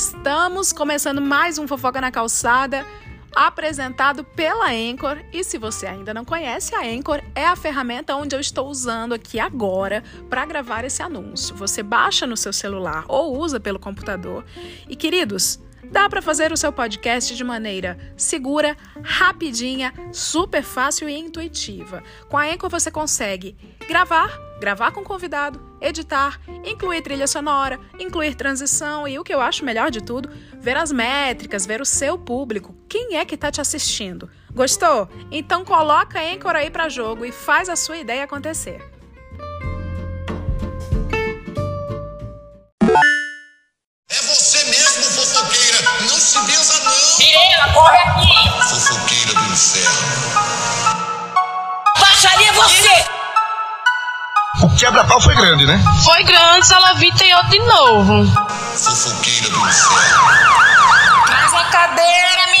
Estamos começando mais um Fofoca na Calçada, apresentado pela Anchor. E se você ainda não conhece, a Anchor é a ferramenta onde eu estou usando aqui agora para gravar esse anúncio. Você baixa no seu celular ou usa pelo computador. E queridos, Dá para fazer o seu podcast de maneira segura, rapidinha, super fácil e intuitiva. Com a Anchor você consegue gravar, gravar com convidado, editar, incluir trilha sonora, incluir transição e o que eu acho melhor de tudo, ver as métricas, ver o seu público, quem é que está te assistindo. Gostou? Então coloca a Anchor aí para jogo e faz a sua ideia acontecer. Aqui! Fofoqueira do inferno. Baixaria você! O quebra-pau foi grande, né? Foi grande, se ela vir tem outro de novo. Fofoqueira do inferno. Traz a cadeira, menino!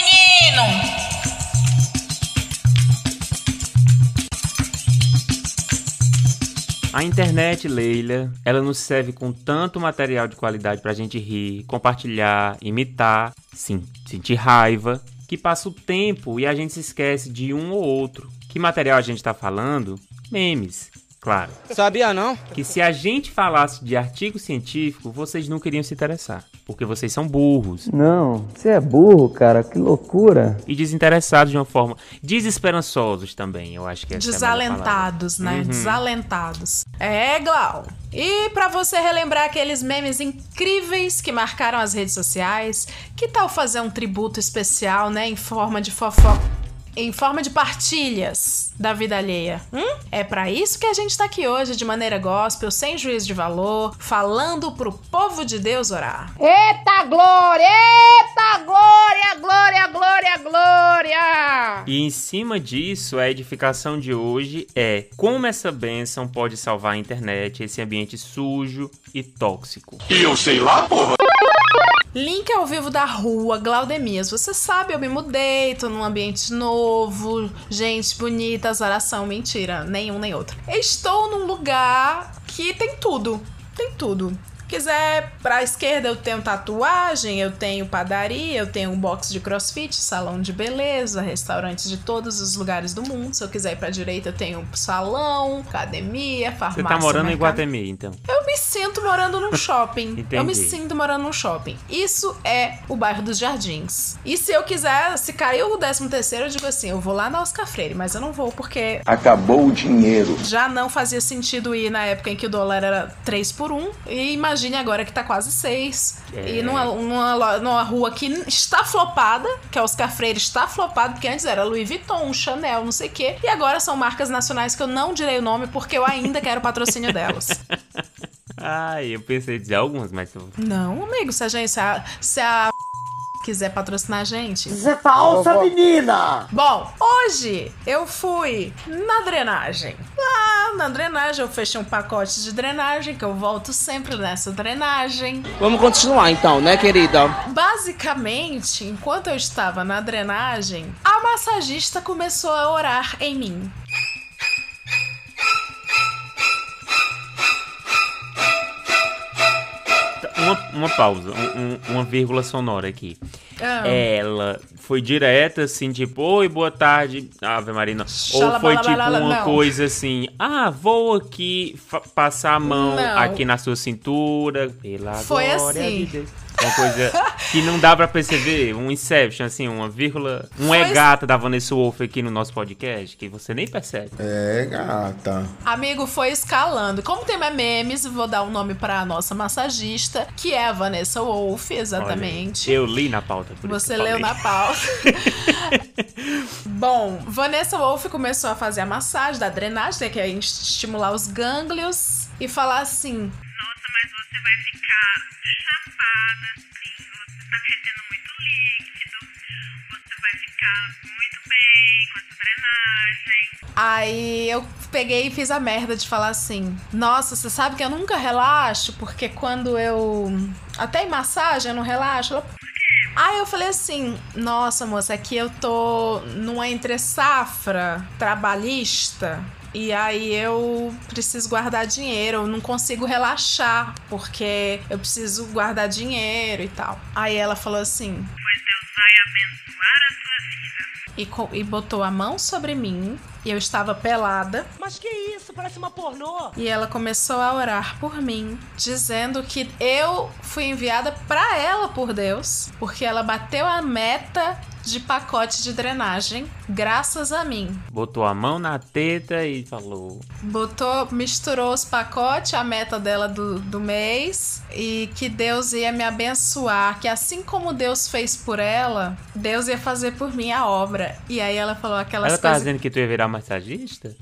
A internet, Leila, ela nos serve com tanto material de qualidade pra gente rir, compartilhar, imitar, sim, sentir raiva, que passa o tempo e a gente se esquece de um ou outro. Que material a gente tá falando? Memes. Claro. Sabia não? Que se a gente falasse de artigo científico, vocês não queriam se interessar. Porque vocês são burros. Não, você é burro, cara, que loucura. E desinteressados de uma forma. Desesperançosos também, eu acho que Desalentados, é a melhor né? Uhum. Desalentados. É, Glau. E pra você relembrar aqueles memes incríveis que marcaram as redes sociais, que tal fazer um tributo especial, né, em forma de fofoca? Em forma de partilhas da vida alheia. Hum? É pra isso que a gente tá aqui hoje, de maneira gospel, sem juízo de valor, falando pro povo de Deus orar. Eita glória! Eita glória! Glória, glória, glória! E em cima disso, a edificação de hoje é como essa bênção pode salvar a internet, esse ambiente sujo e tóxico. E eu sei lá, porra. Link ao vivo da rua, Glaudemias. Você sabe, eu me mudei, tô num ambiente novo, gente bonita, azaração, mentira, nenhum nem outro. Estou num lugar que tem tudo, tem tudo. Quiser pra esquerda eu tenho tatuagem, eu tenho padaria, eu tenho um box de crossfit, salão de beleza, restaurantes de todos os lugares do mundo. Se eu quiser ir pra direita eu tenho salão, academia, farmácia. Você tá morando em mercado. Guatemi, então. Eu me sinto morando num shopping. Eu me sinto morando num shopping. Isso é o bairro dos Jardins. E se eu quiser, se caiu o 13 terceiro, eu digo assim, eu vou lá na Oscar Freire, mas eu não vou porque Acabou o dinheiro. já não fazia sentido ir na época em que o dólar era 3 por 1. E imagine agora que tá quase 6. É. E numa, numa, numa rua que está flopada, que a Oscar Freire está flopada, porque antes era Louis Vuitton, Chanel, não sei o quê. E agora são marcas nacionais que eu não direi o nome porque eu ainda quero patrocínio delas. Ai, eu pensei em dizer algumas, mas. Não, amigo, se a gente. Se a, se a quiser patrocinar a gente. É falsa, menina! Bom, hoje eu fui na drenagem. Lá na drenagem, eu fechei um pacote de drenagem, que eu volto sempre nessa drenagem. Vamos continuar então, né, querida? Basicamente, enquanto eu estava na drenagem, a massagista começou a orar em mim. Uma, uma pausa, um- um- uma vírgula sonora aqui. Ah. Ela foi direta, assim, tipo, oi, boa tarde, Ave Maria, não. Ou foi tipo uma não. coisa assim, ah, vou aqui passar a mão Não. aqui na sua cintura, pela Foi glória assim. de Deus. Uma coisa que não dá pra perceber, um Inception, assim, uma vírgula, um Foi é gata da Vanessa Wolff aqui no nosso podcast, que você nem percebe. É, gata. Amigo, foi escalando. Como tem mais memes, eu vou dar um nome pra nossa massagista, que é a Vanessa Wolff, exatamente. Olha, eu li na pauta. Você leu falei. na pauta. Bom, Vanessa Wolff começou a fazer a massagem da drenagem, né, que é estimular os gânglios, e falar assim: Nossa, mas você vai ficar chapada, assim, você tá perdendo muito líquido, você vai ficar muito bem com essa drenagem. Aí eu peguei e fiz a merda de falar assim: Nossa, você sabe que eu nunca relaxo, porque quando eu. Até em massagem eu não relaxo. Ela, Aí eu falei assim: Nossa, moça, aqui eu tô numa entre safra trabalhista E aí eu preciso guardar dinheiro, eu não consigo relaxar, porque eu preciso guardar dinheiro e tal. Aí ela falou assim: Pois Deus vai abençoar a sua vida. e, e botou a mão sobre mim, e eu estava pelada. Mas que isso? Parece uma pornô. E ela começou a orar por mim, dizendo que eu fui enviada para ela por Deus, porque ela bateu a meta de pacote de drenagem graças a mim. Botou a mão na teta e falou: Botou, misturou os pacotes, a meta dela do, do mês, e que Deus ia me abençoar, que assim como Deus fez por ela, Deus ia fazer por mim a obra. E aí ela falou aquelas Ela tá coisas. dizendo que tu ia virar massagista?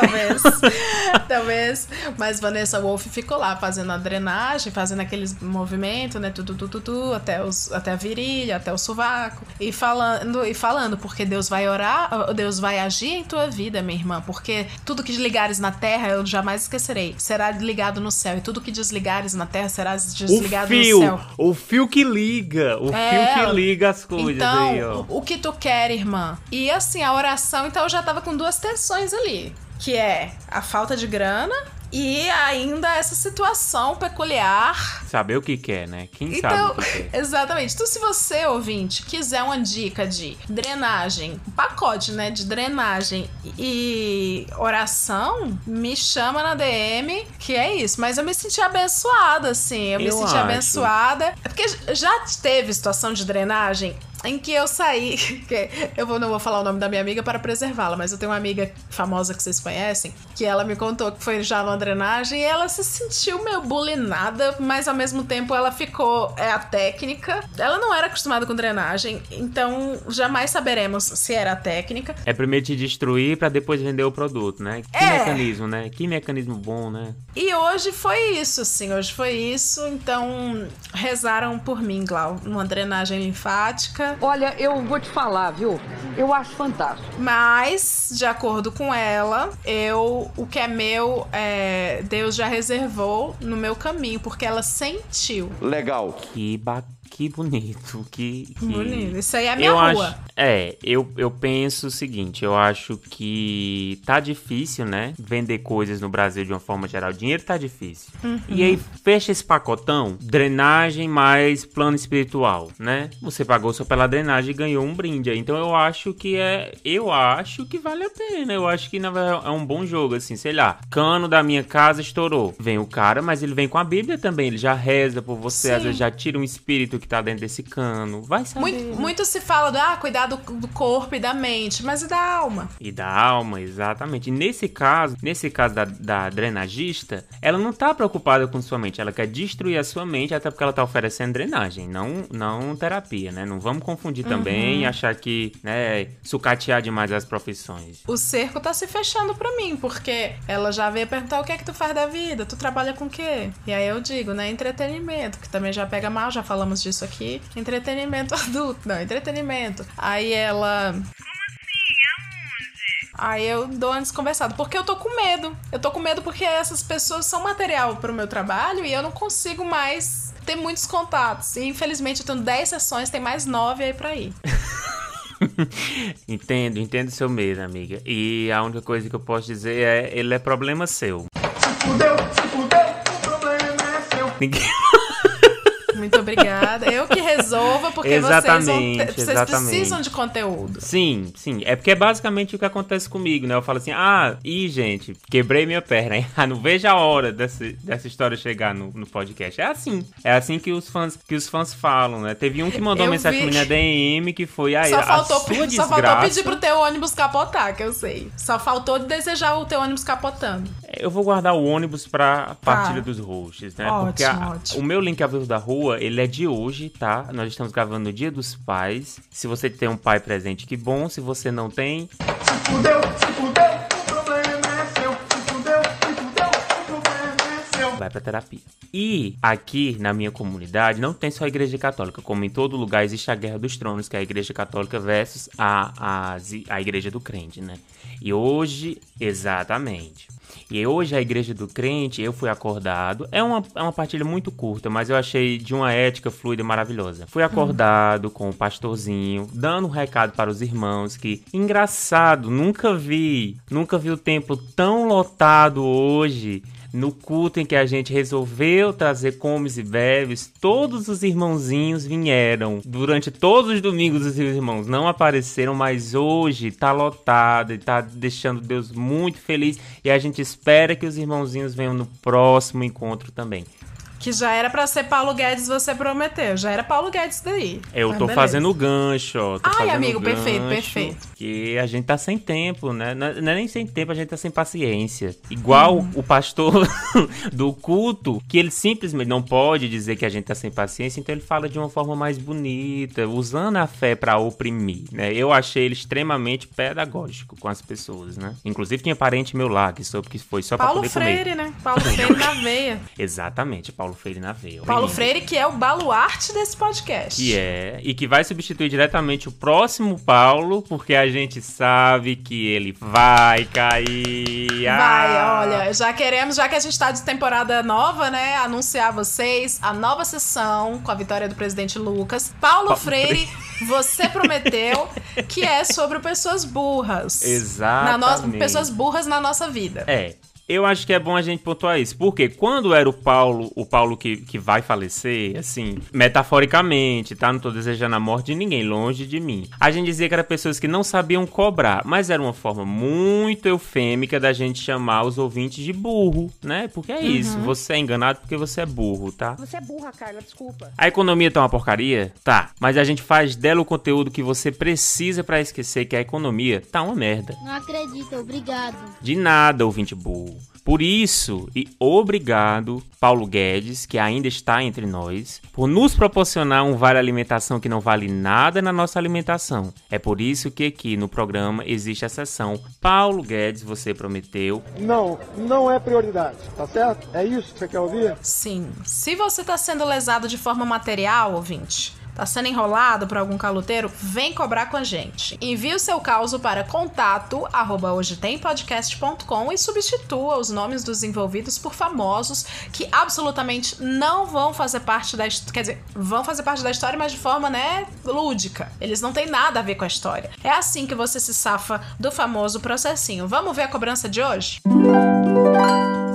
Talvez. Talvez. Mas Vanessa Wolff ficou lá fazendo a drenagem, fazendo aqueles movimentos, né? Tudo, tudo, tudo, até, os, até a virilha, até o sovaco. E falando, e falando, porque Deus vai orar, Deus vai agir em tua vida, minha irmã. Porque tudo que ligares na terra eu jamais esquecerei. Será ligado no céu. E tudo que desligares na terra será desligado fio! no céu. O fio que liga! O É, fio que liga as coisas então, aí, o que tu quer, irmã? E assim, a oração, então eu já tava com duas tensões ali. Que é a falta de grana e ainda essa situação peculiar. Saber o que quer, né? Quem Então, sabe o que quer. exatamente. Então, se você, ouvinte, quiser uma dica de drenagem, um pacote, né, de drenagem e oração, me chama na DM, que é isso. Mas eu me senti abençoada, assim. Eu, me Eu senti acho. abençoada. É porque já teve situação de drenagem em que eu saí. que eu vou- não vou falar o nome da minha amiga para preservá-la, mas eu tenho uma amiga famosa que vocês conhecem, que ela me contou que foi já numa drenagem e ela se sentiu meio bulinada, mas ao mesmo tempo ela ficou. É a técnica. Ela não era acostumada com drenagem, então jamais saberemos se era a técnica. É primeiro te destruir pra depois vender o produto, né? Que É. mecanismo, né? Que mecanismo bom, né? E hoje foi isso, assim, hoje foi isso. Então, rezaram por mim, Glau, numa drenagem linfática. Olha, eu vou te falar, viu? Eu acho fantástico. Mas, de acordo com ela, eu o que é meu, é, Deus já reservou no meu caminho, porque ela sentiu. Legal. Que ba... Que bonito, que... que... Bonito. Isso aí é a minha eu rua. Acho, é, eu, eu penso o seguinte, eu acho que tá difícil, né? Vender coisas no Brasil de uma forma geral. Dinheiro tá difícil. Uhum. E aí, fecha esse pacotão, drenagem mais plano espiritual, né? Você pagou só pela drenagem e ganhou um brinde. Então eu acho que é. Eu acho que vale a pena. Eu acho que na verdade é um bom jogo, assim, sei lá. Cano da minha casa estourou. Vem o cara, mas ele vem com a Bíblia também. Ele já reza por você, às Sim. vezes já tira um espírito que tá dentro desse cano. Vai saber. Muito, né? muito se fala do ah, cuidar do, do corpo e da mente, mas e da alma? E da alma, exatamente. E nesse caso, nesse caso da, da drenagista, ela não tá preocupada com sua mente, ela quer destruir a sua mente, até porque ela tá oferecendo drenagem, não, não terapia, né? Não vamos confundir também e achar que, né, sucatear demais as profissões. O cerco tá se fechando pra mim, porque ela já veio perguntar o que é que tu faz da vida, tu trabalha com o quê? E aí eu digo, né, entretenimento, que também já pega mal, já falamos disso aqui. Entretenimento adulto, não, entretenimento. Aí ela. Aí eu dou uma desconversada, porque eu tô com medo. Eu tô com medo porque essas pessoas são material pro meu trabalho e eu não consigo mais ter muitos contatos. E infelizmente eu tenho 10 sessões, tem mais 9 aí pra ir. entendo, entendo seu medo, amiga. E a única coisa que eu posso dizer é, ele é problema seu. Fudeu, se fudeu, o problema é seu. Ninguém... Muito obrigada. Eu que resolva, porque vocês, vão Exatamente, vocês exatamente. precisam de conteúdo. Sim, sim. É porque é basicamente o que acontece comigo, né? Eu falo assim, ah, ih, gente, quebrei minha perna. Ah, não vejo a hora dessa, dessa história chegar no, no podcast. É assim. É assim que os fãs, que os fãs falam, né? Teve um que mandou Eu mensagem vi. pra mim na DM que foi, ah, Só a faltou, sua só desgraça... faltou pedir pro teu ônibus capotar, que eu sei. Só faltou desejar o teu ônibus capotando. Eu vou guardar o ônibus pra partilha dos hosts, né? Tá. Ótimo, Porque a- ótimo. o meu link Aviso da Rua, ele é de hoje, tá? Nós estamos gravando no Dia dos Pais. Se você tem um pai presente, que bom. Se você não tem, Fudeu, se fudeu, o problema é seu. Se fudeu, se fudeu, o problema é seu. vai pra terapia. E aqui na minha comunidade não tem só a igreja católica, como em todo lugar existe a guerra dos tronos, que é a igreja católica versus a, a, a igreja do crente, né? E hoje, exatamente. E hoje a Igreja do Crente, eu fui acordado. É uma, é uma partilha muito curta, mas eu achei de uma ética fluida e maravilhosa. Fui acordado com o pastorzinho, dando um recado para os irmãos que, engraçado, nunca vi, nunca vi o templo tão lotado hoje. No culto em que a gente resolveu trazer comes e bebes, todos os irmãozinhos vieram. Durante todos os domingos os irmãos não apareceram, mas hoje tá lotado e tá deixando Deus muito feliz. E a gente espera que os irmãozinhos venham no próximo encontro também. Que já era pra ser Paulo Guedes, você prometeu. Já era Paulo Guedes daí. Eu Mas tô beleza. fazendo o gancho, ó. Tô Ai, amigo, o perfeito, gancho, perfeito. Que a gente tá sem tempo, né? Não é é nem sem tempo, a gente tá sem paciência. Igual Uhum. o pastor do culto, que ele simplesmente não pode dizer que a gente tá sem paciência, então ele fala de uma forma mais bonita, usando a fé pra oprimir, né? Eu achei ele extremamente pedagógico com as pessoas, né? Inclusive tinha parente meu lá que soube que foi só pra Paulo poder Freire, comer. né? Paulo Freire na veia. Exatamente, Paulo Freire na veia. Paulo. Freire, que é o baluarte desse podcast. Que é, e que vai substituir diretamente o próximo Paulo, porque a gente sabe que ele vai cair. Vai, Ah! olha, já queremos, já que a gente tá de temporada nova, né, anunciar a vocês a nova sessão com a vitória do presidente Lucas. Paulo Paulo Freire, você prometeu que é sobre pessoas burras. Na no... Exatamente. Pessoas burras na nossa vida. É. Eu acho que é bom a gente pontuar isso. Porque quando era o Paulo, o Paulo que, que vai falecer, assim, metaforicamente, tá? Não tô desejando a morte de ninguém, longe de mim. A gente dizia que eram pessoas que não sabiam cobrar, mas era uma forma muito eufêmica da gente chamar os ouvintes de burro, né? Porque é isso, você é enganado porque você é burro, tá? Você é burra, Carla, desculpa. A economia tá uma porcaria? Tá. Mas a gente faz dela o conteúdo que você precisa pra esquecer que a economia tá uma merda. Não acredito, obrigado. De nada, ouvinte burro. Por isso, e obrigado, Paulo Guedes, que ainda está entre nós, por nos proporcionar um vale alimentação que não vale nada na nossa alimentação. É por isso que aqui no programa existe a seção Paulo Guedes, você prometeu. Não, não é prioridade, tá certo? É isso que você quer ouvir? Sim. Se você tá sendo lesado de forma material, ouvinte, tá sendo enrolado por algum caloteiro, vem cobrar com a gente. Envie o seu caso para contato arroba hojetempodcast.com e substitua os nomes dos envolvidos por famosos que absolutamente não vão fazer parte da história. Quer dizer, vão fazer parte da história, mas de forma, né, lúdica. Eles não têm nada a ver com a história. É assim que você se safa do famoso processinho. Vamos ver a cobrança de hoje?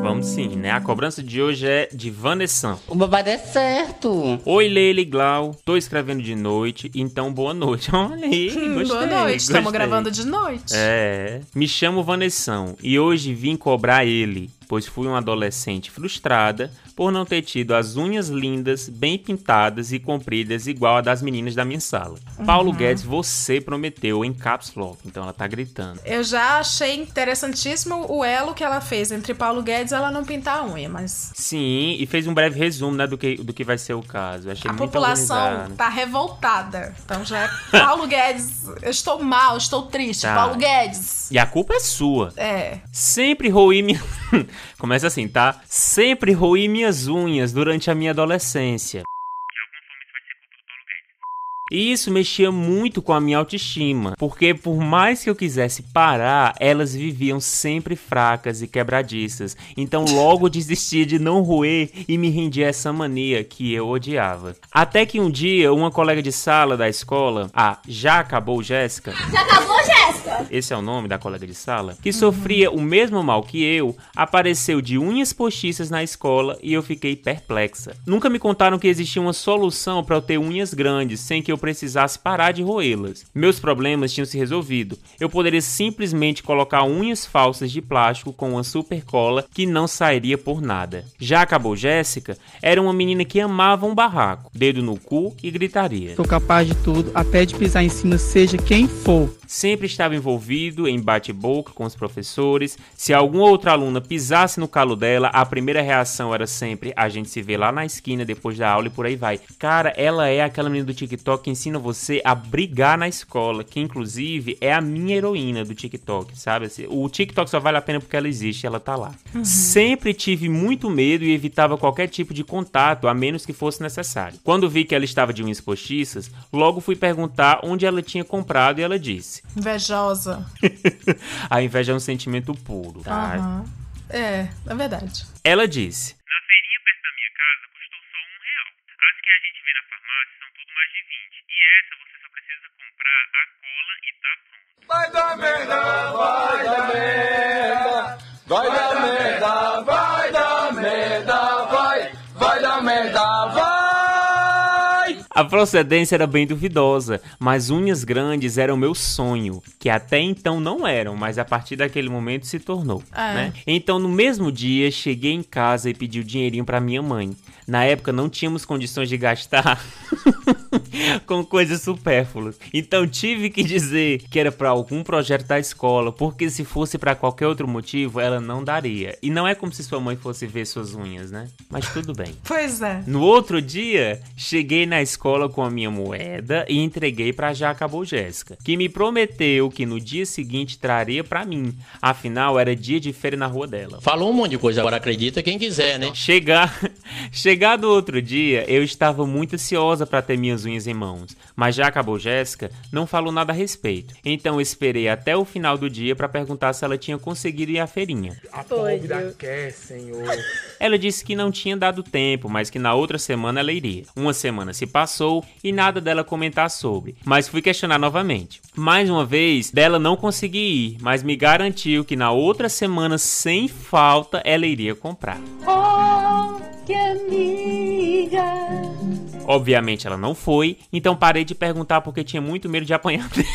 Vamos sim, né? A cobrança de hoje é de Vanessa. O babado é certo. Oi, Leila e Glau. Tô escrevendo de noite, então boa noite. Olha aí, gostei. Boa noite, estamos gravando de noite. É. Me chamo Vanessão e hoje vim cobrar ele, pois fui uma adolescente frustrada por não ter tido as unhas lindas, bem pintadas e compridas igual a das meninas da minha sala. Paulo Guedes, você prometeu em caps lock, então ela tá gritando. Eu já achei interessantíssimo o elo que ela fez entre Paulo Guedes e ela não pintar a unha, mas Sim, e fez um breve resumo, né, do que, do que vai ser o caso. Achei a população organizado. tá revoltada. Então já é Paulo Guedes, eu estou mal, estou triste. Tá. Paulo Guedes. E a culpa é sua. É. Sempre roí minha. Começa assim, tá? Sempre roí minhas unhas durante a minha adolescência. E isso mexia muito com a minha autoestima, porque por mais que eu quisesse parar, elas viviam sempre fracas e quebradiças. Então logo desistia de não roer e me rendia a essa mania que eu odiava. Até que um dia, uma colega de sala da escola, a Já Acabou Jéssica, Já acabou, Jéssica? Esse é o nome da colega de sala, que sofria o mesmo mal que eu, apareceu de unhas postiças na escola e eu fiquei perplexa. Nunca me contaram que existia uma solução para eu ter unhas grandes sem que eu precisasse parar de roê-las. Meus problemas tinham se resolvido. Eu poderia simplesmente colocar unhas falsas de plástico com uma super cola que não sairia por nada. Já acabou Jéssica, era uma menina que amava um barraco, dedo no cu e gritaria. Sou capaz de tudo, até de pisar em cima, seja quem for. Sempre estava envolvido em bate-boca com os professores. Se alguma outra aluna pisasse no calo dela, a primeira reação era sempre a gente se vê lá na esquina depois da aula e por aí vai. Cara, ela é aquela menina do TikTok que ensina você a brigar na escola, que inclusive é a minha heroína do TikTok, sabe? Assim, O TikTok só vale a pena porque ela existe, ela tá lá. Sempre tive muito medo e evitava qualquer tipo de contato, a menos que fosse necessário. Quando vi que ela estava de unhas postiças, logo fui perguntar onde ela tinha comprado e ela disse: Invejosa. a inveja é um sentimento puro, tá? Aham. É, é verdade. Ela disse: Na feirinha perto da minha casa custou só um real. As que a gente vê na farmácia são tudo mais de 20. E essa você só precisa comprar a cola e tá pronto. Vai dar merda, vai dar merda. Vai dar merda, vai dar merda, vai. Vai dar merda, vai. A procedência era bem duvidosa, mas unhas grandes eram meu sonho, que até então não eram, mas a partir daquele momento se tornou. É. né? Então, no mesmo dia, cheguei em casa e pedi o dinheirinho pra minha mãe. Na época, não tínhamos condições de gastar com coisas supérfluas. Então, tive que dizer que era pra algum projeto da escola, porque se fosse pra qualquer outro motivo, ela não daria. E não é como se sua mãe fosse ver suas unhas, né? Mas tudo bem. Pois é. No outro dia, cheguei na escola com a minha moeda e entreguei pra Jaca Jéssica, que me prometeu que no dia seguinte traria pra mim. Afinal, era dia de feira na rua dela. Falou um monte de coisa, agora acredita quem quiser, né? Chegar, chegar do outro dia, eu estava muito ansiosa para ter minhas unhas em mãos, mas já acabou Jéssica, não falou nada a respeito. Então eu esperei até o final do dia para perguntar se ela tinha conseguido ir à feirinha. A pobre da quer, senhor. Ela disse que não tinha dado tempo, mas que na outra semana ela iria. Uma semana se passou e nada dela comentar sobre, mas fui questionar novamente. Mais uma vez, dela não consegui ir, mas me garantiu que na outra semana, sem falta, ela iria comprar. Oh, que amiga. Obviamente ela não foi, então parei de perguntar porque tinha muito medo de apanhar dela.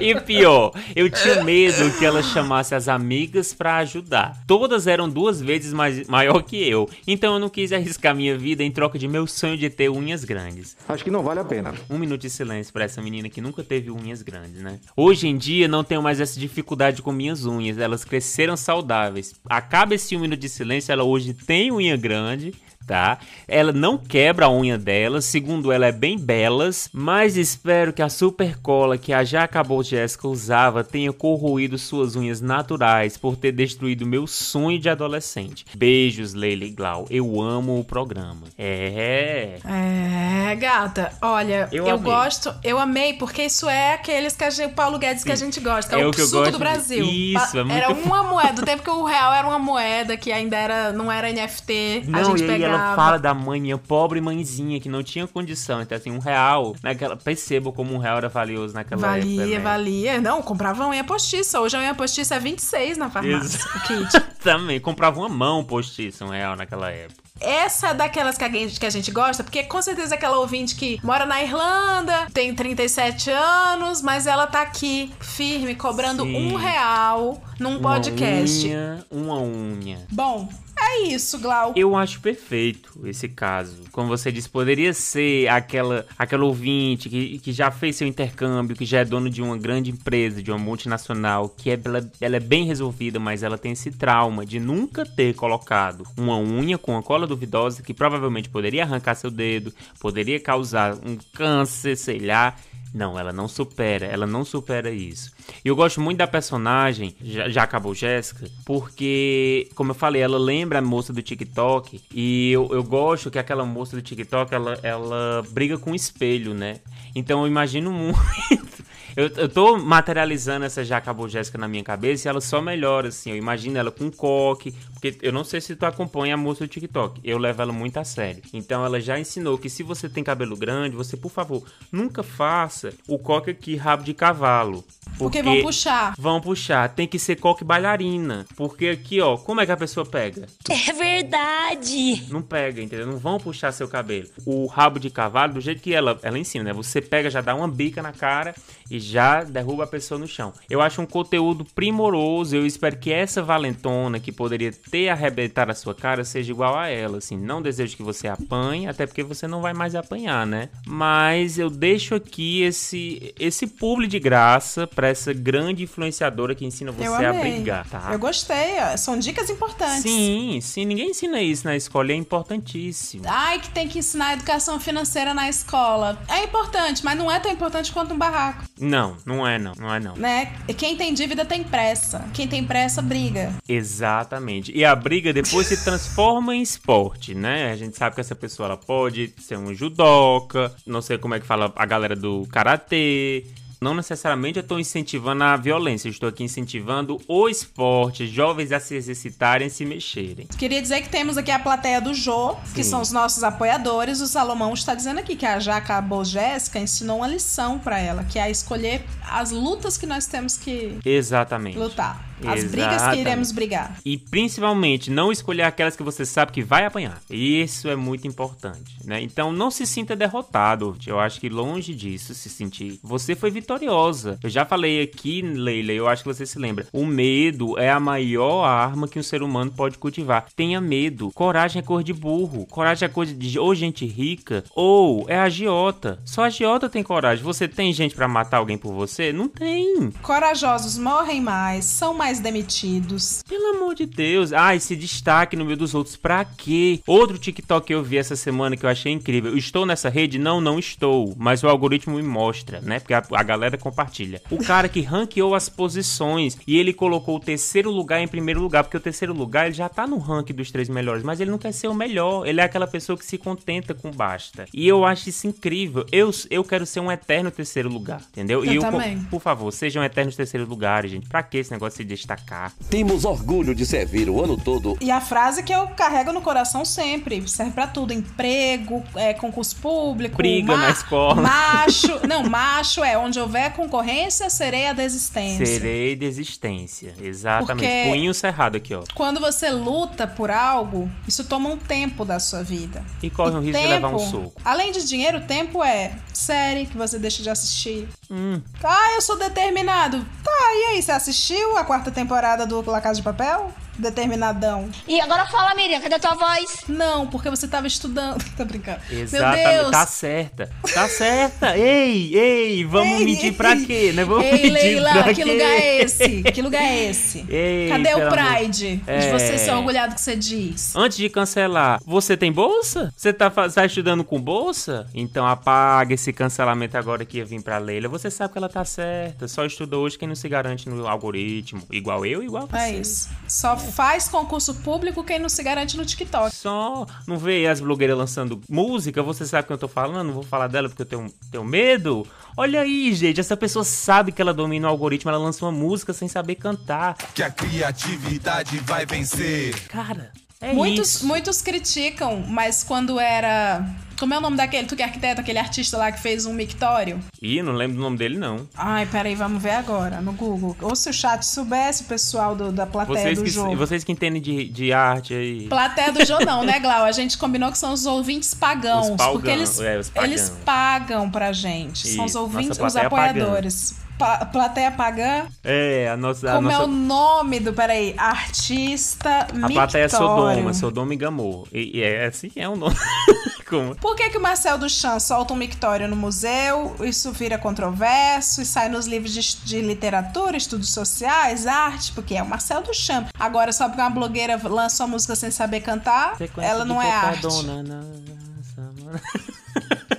E pior, eu tinha medo que ela chamasse as amigas pra ajudar. Todas eram duas vezes mais, maior que eu, então eu não quis arriscar minha vida em troca de meu sonho de ter unhas grandes. Acho que não vale a pena. Um minuto de silêncio pra essa menina que nunca teve unhas grandes, né? Hoje em dia não tenho mais essa dificuldade com minhas unhas, elas cresceram saudáveis. Acaba esse um minuto de silêncio, ela hoje tem unha grande, tá? Ela não quebra a unha dela, segundo ela é bem belas, mas espero que a super cola que a já acabou Jéssica usava tenha corroído suas unhas naturais por ter destruído meu sonho de adolescente. Beijos, Leila e Glau. Eu amo o programa. É. É, gata, olha, Eu eu, gosto, eu amei, porque isso é aqueles que a gente, o Paulo Guedes que a gente gosta, é, É o, o que eu gosto do Brasil. Isso, é muito Era uma moeda, do tempo que o real era uma moeda, que ainda era, não era NFT, a Não, gente e aí pegava. Ela fala da mãe, minha pobre mãezinha, que não tinha condição. Então, assim, um real, naquela. Perceba como um real era valioso naquela Valia, época. né? valia. Não, comprava unha postiça. Hoje a unha postiça é 26 na farmácia. Também, comprava uma mão postiça, um real naquela época. Essa é daquelas que a, gente, que a gente gosta, porque com certeza é aquela ouvinte que mora na Irlanda, tem 37 anos, mas ela tá aqui, firme, cobrando Sim. um real num Uma podcast. unha, uma unha. Bom, é isso, Glau. Eu acho perfeito esse caso. Como você disse, poderia ser aquela, aquela ouvinte que, que já fez seu intercâmbio, que já é dono de uma grande empresa, de uma multinacional, que é, ela, ela é bem resolvida, mas ela tem esse trauma de nunca ter colocado uma unha com a cola duvidosa que provavelmente poderia arrancar seu dedo, poderia causar um câncer, sei lá. Não, ela não supera, ela não supera isso. E eu gosto muito da personagem, já, já acabou Jéssica, porque, como eu falei, ela lembra a moça do TikTok. E eu, eu gosto que aquela moça do TikTok, ela, ela briga com o espelho, né? Então eu imagino muito. Eu, eu tô materializando essa já acabou Jéssica na minha cabeça e ela só melhora, assim. Eu imagino ela com coque, porque eu não sei se tu acompanha a moça do TikTok. Eu levo ela muito a sério. Então ela já ensinou que se você tem cabelo grande, você, por favor, nunca faça o coque aqui rabo de cavalo. Porque vão puxar. Vão puxar. Tem que ser coque bailarina. Porque aqui, ó, como é que a pessoa pega? É verdade. Não pega, entendeu? Não vão puxar seu cabelo. O rabo de cavalo, do jeito que ela, ela ensina, né? Você pega, já dá uma bica na cara e já derruba a pessoa no chão. Eu acho um conteúdo primoroso. Eu espero que essa valentona que poderia ter arrebentado a sua cara seja igual a ela. Assim, não desejo que você apanhe, até porque você não vai mais apanhar, né? Mas eu deixo aqui esse, esse publi de graça pra essa grande influenciadora que ensina você a brigar, tá? Eu gostei, ó. são dicas importantes. Sim, sim, ninguém ensina isso na escola, e é importantíssimo. Ai, que tem que ensinar educação financeira na escola. É importante, mas não é tão importante quanto um barraco, Não, não é não, não é não. né? E Quem tem dívida tem pressa. Quem tem pressa briga. Exatamente. E a briga depois se transforma em esporte, né? A gente sabe que essa pessoa ela pode ser um judoca, não sei como é que fala a galera do karatê, Não necessariamente eu estou incentivando a violência, eu estou aqui incentivando o esporte, jovens a se exercitarem e se mexerem. Queria dizer que temos aqui a plateia do Jô, que são os nossos apoiadores. O Salomão está dizendo aqui que a Jaca Jéssica ensinou uma lição pra ela, que é escolher as lutas que nós temos que Exatamente. lutar. As brigas que iremos brigar. E principalmente não escolher aquelas que você sabe que vai apanhar. Isso é muito importante, né? Então não se sinta derrotado. Eu acho que longe disso se sentir. Você foi vitoriosa. Eu já falei aqui, Leila, eu acho que você se lembra. O medo é a maior arma que um ser humano pode cultivar. Tenha medo. Coragem é cor de burro. Coragem é coisa de ou gente rica ou é agiota. Só agiota tem coragem. Você tem gente pra matar alguém por você? Não tem. Corajosos morrem mais, são mais demitidos. Pelo amor de Deus. Ah, esse destaque no meio dos outros. Pra quê? Outro TikTok que eu vi essa semana que eu achei incrível. Estou nessa rede? Não, não estou. Mas o algoritmo me mostra, né? Porque a, a galera compartilha. O cara que ranqueou as posições e ele colocou o terceiro lugar em primeiro lugar. Porque o terceiro lugar ele já tá no ranking dos três melhores. Mas ele não quer ser o melhor. Ele é aquela pessoa que se contenta com basta. E eu acho isso incrível. Eu, eu quero ser um eterno terceiro lugar. Entendeu? Eu e também. por favor, sejam eternos terceiro lugares, gente. Pra que esse negócio de se destacar? Temos orgulho de servir o ano todo. E a frase que eu carrego no coração sempre, serve pra tudo, emprego, é, concurso público, Briga na escola. Macho, não, macho é onde houver concorrência, serei a desistência. Serei desistência. Exatamente. Porque- Punho cerrado aqui, ó. Quando você luta por algo, isso toma um tempo da sua vida. E corre o risco de levar um soco. Além de dinheiro, o tempo é série que você deixa de assistir. Hum. Ah, eu sou determinado. Tá, e aí, você assistiu a quarta temporada do La Casa de Papel? Determinadão. E agora fala, Miriam, cadê a tua voz? Não, porque você tava estudando. Tô brincando. Exatamente. Meu Deus. Tá certa. Tá certa. Ei, ei, vamos Ei, medir ei. pra quê, né? Vamos Ei, medir Leila, pra que quê? lugar é esse? Que lugar é esse? Ei, Cadê o Pride? De É. você ser orgulhado que você diz. Antes de cancelar, você tem bolsa? Você tá, tá estudando com bolsa? Então apaga esse cancelamento agora que ia vir pra Leila. Você sabe que ela tá certa. Só estuda hoje quem não se garante no algoritmo. Igual eu, igual você. É isso. Só faz concurso público quem não se garante no TikTok. Só não vê as blogueiras lançando música, você sabe que eu tô falando, não vou falar dela porque eu tenho, tenho medo. Olha aí, gente, essa pessoa sabe que ela domina o algoritmo, ela lança uma música sem saber cantar. Que a criatividade vai vencer. Cara, é muitos, isso. muitos criticam, mas quando era. Como é o nome daquele? Tu que é arquiteto, aquele artista lá que fez um mictório? Ih, não lembro do nome dele, não. Ai, peraí, vamos ver agora no Google. Ou se o chat soubesse, o pessoal do, da plateia Vocês do que, jogo. vocês que entendem de, de arte aí. Plateia do jogo não, né, Glau? A gente combinou que são os ouvintes pagãos. Os porque eles, é, os pagãos. eles pagam pra gente. São os ouvintes, os apoiadores. Pa- plateia pagã. É, a nossa. A, Como é nossa, o nome do. Peraí. Artista a plateia é Mictório. Sodoma, Sodoma e Gamor. E, e é assim, é o nome. Como? Por que, que o Marcel Duchamp solta um mictório no museu? Isso vira controverso e sai nos livros de, de literatura, estudos sociais, arte, porque é o Marcel Duchamp. Agora, só porque uma blogueira lança uma música sem saber cantar, Sequência ela não é arte. Copacabana, nossa,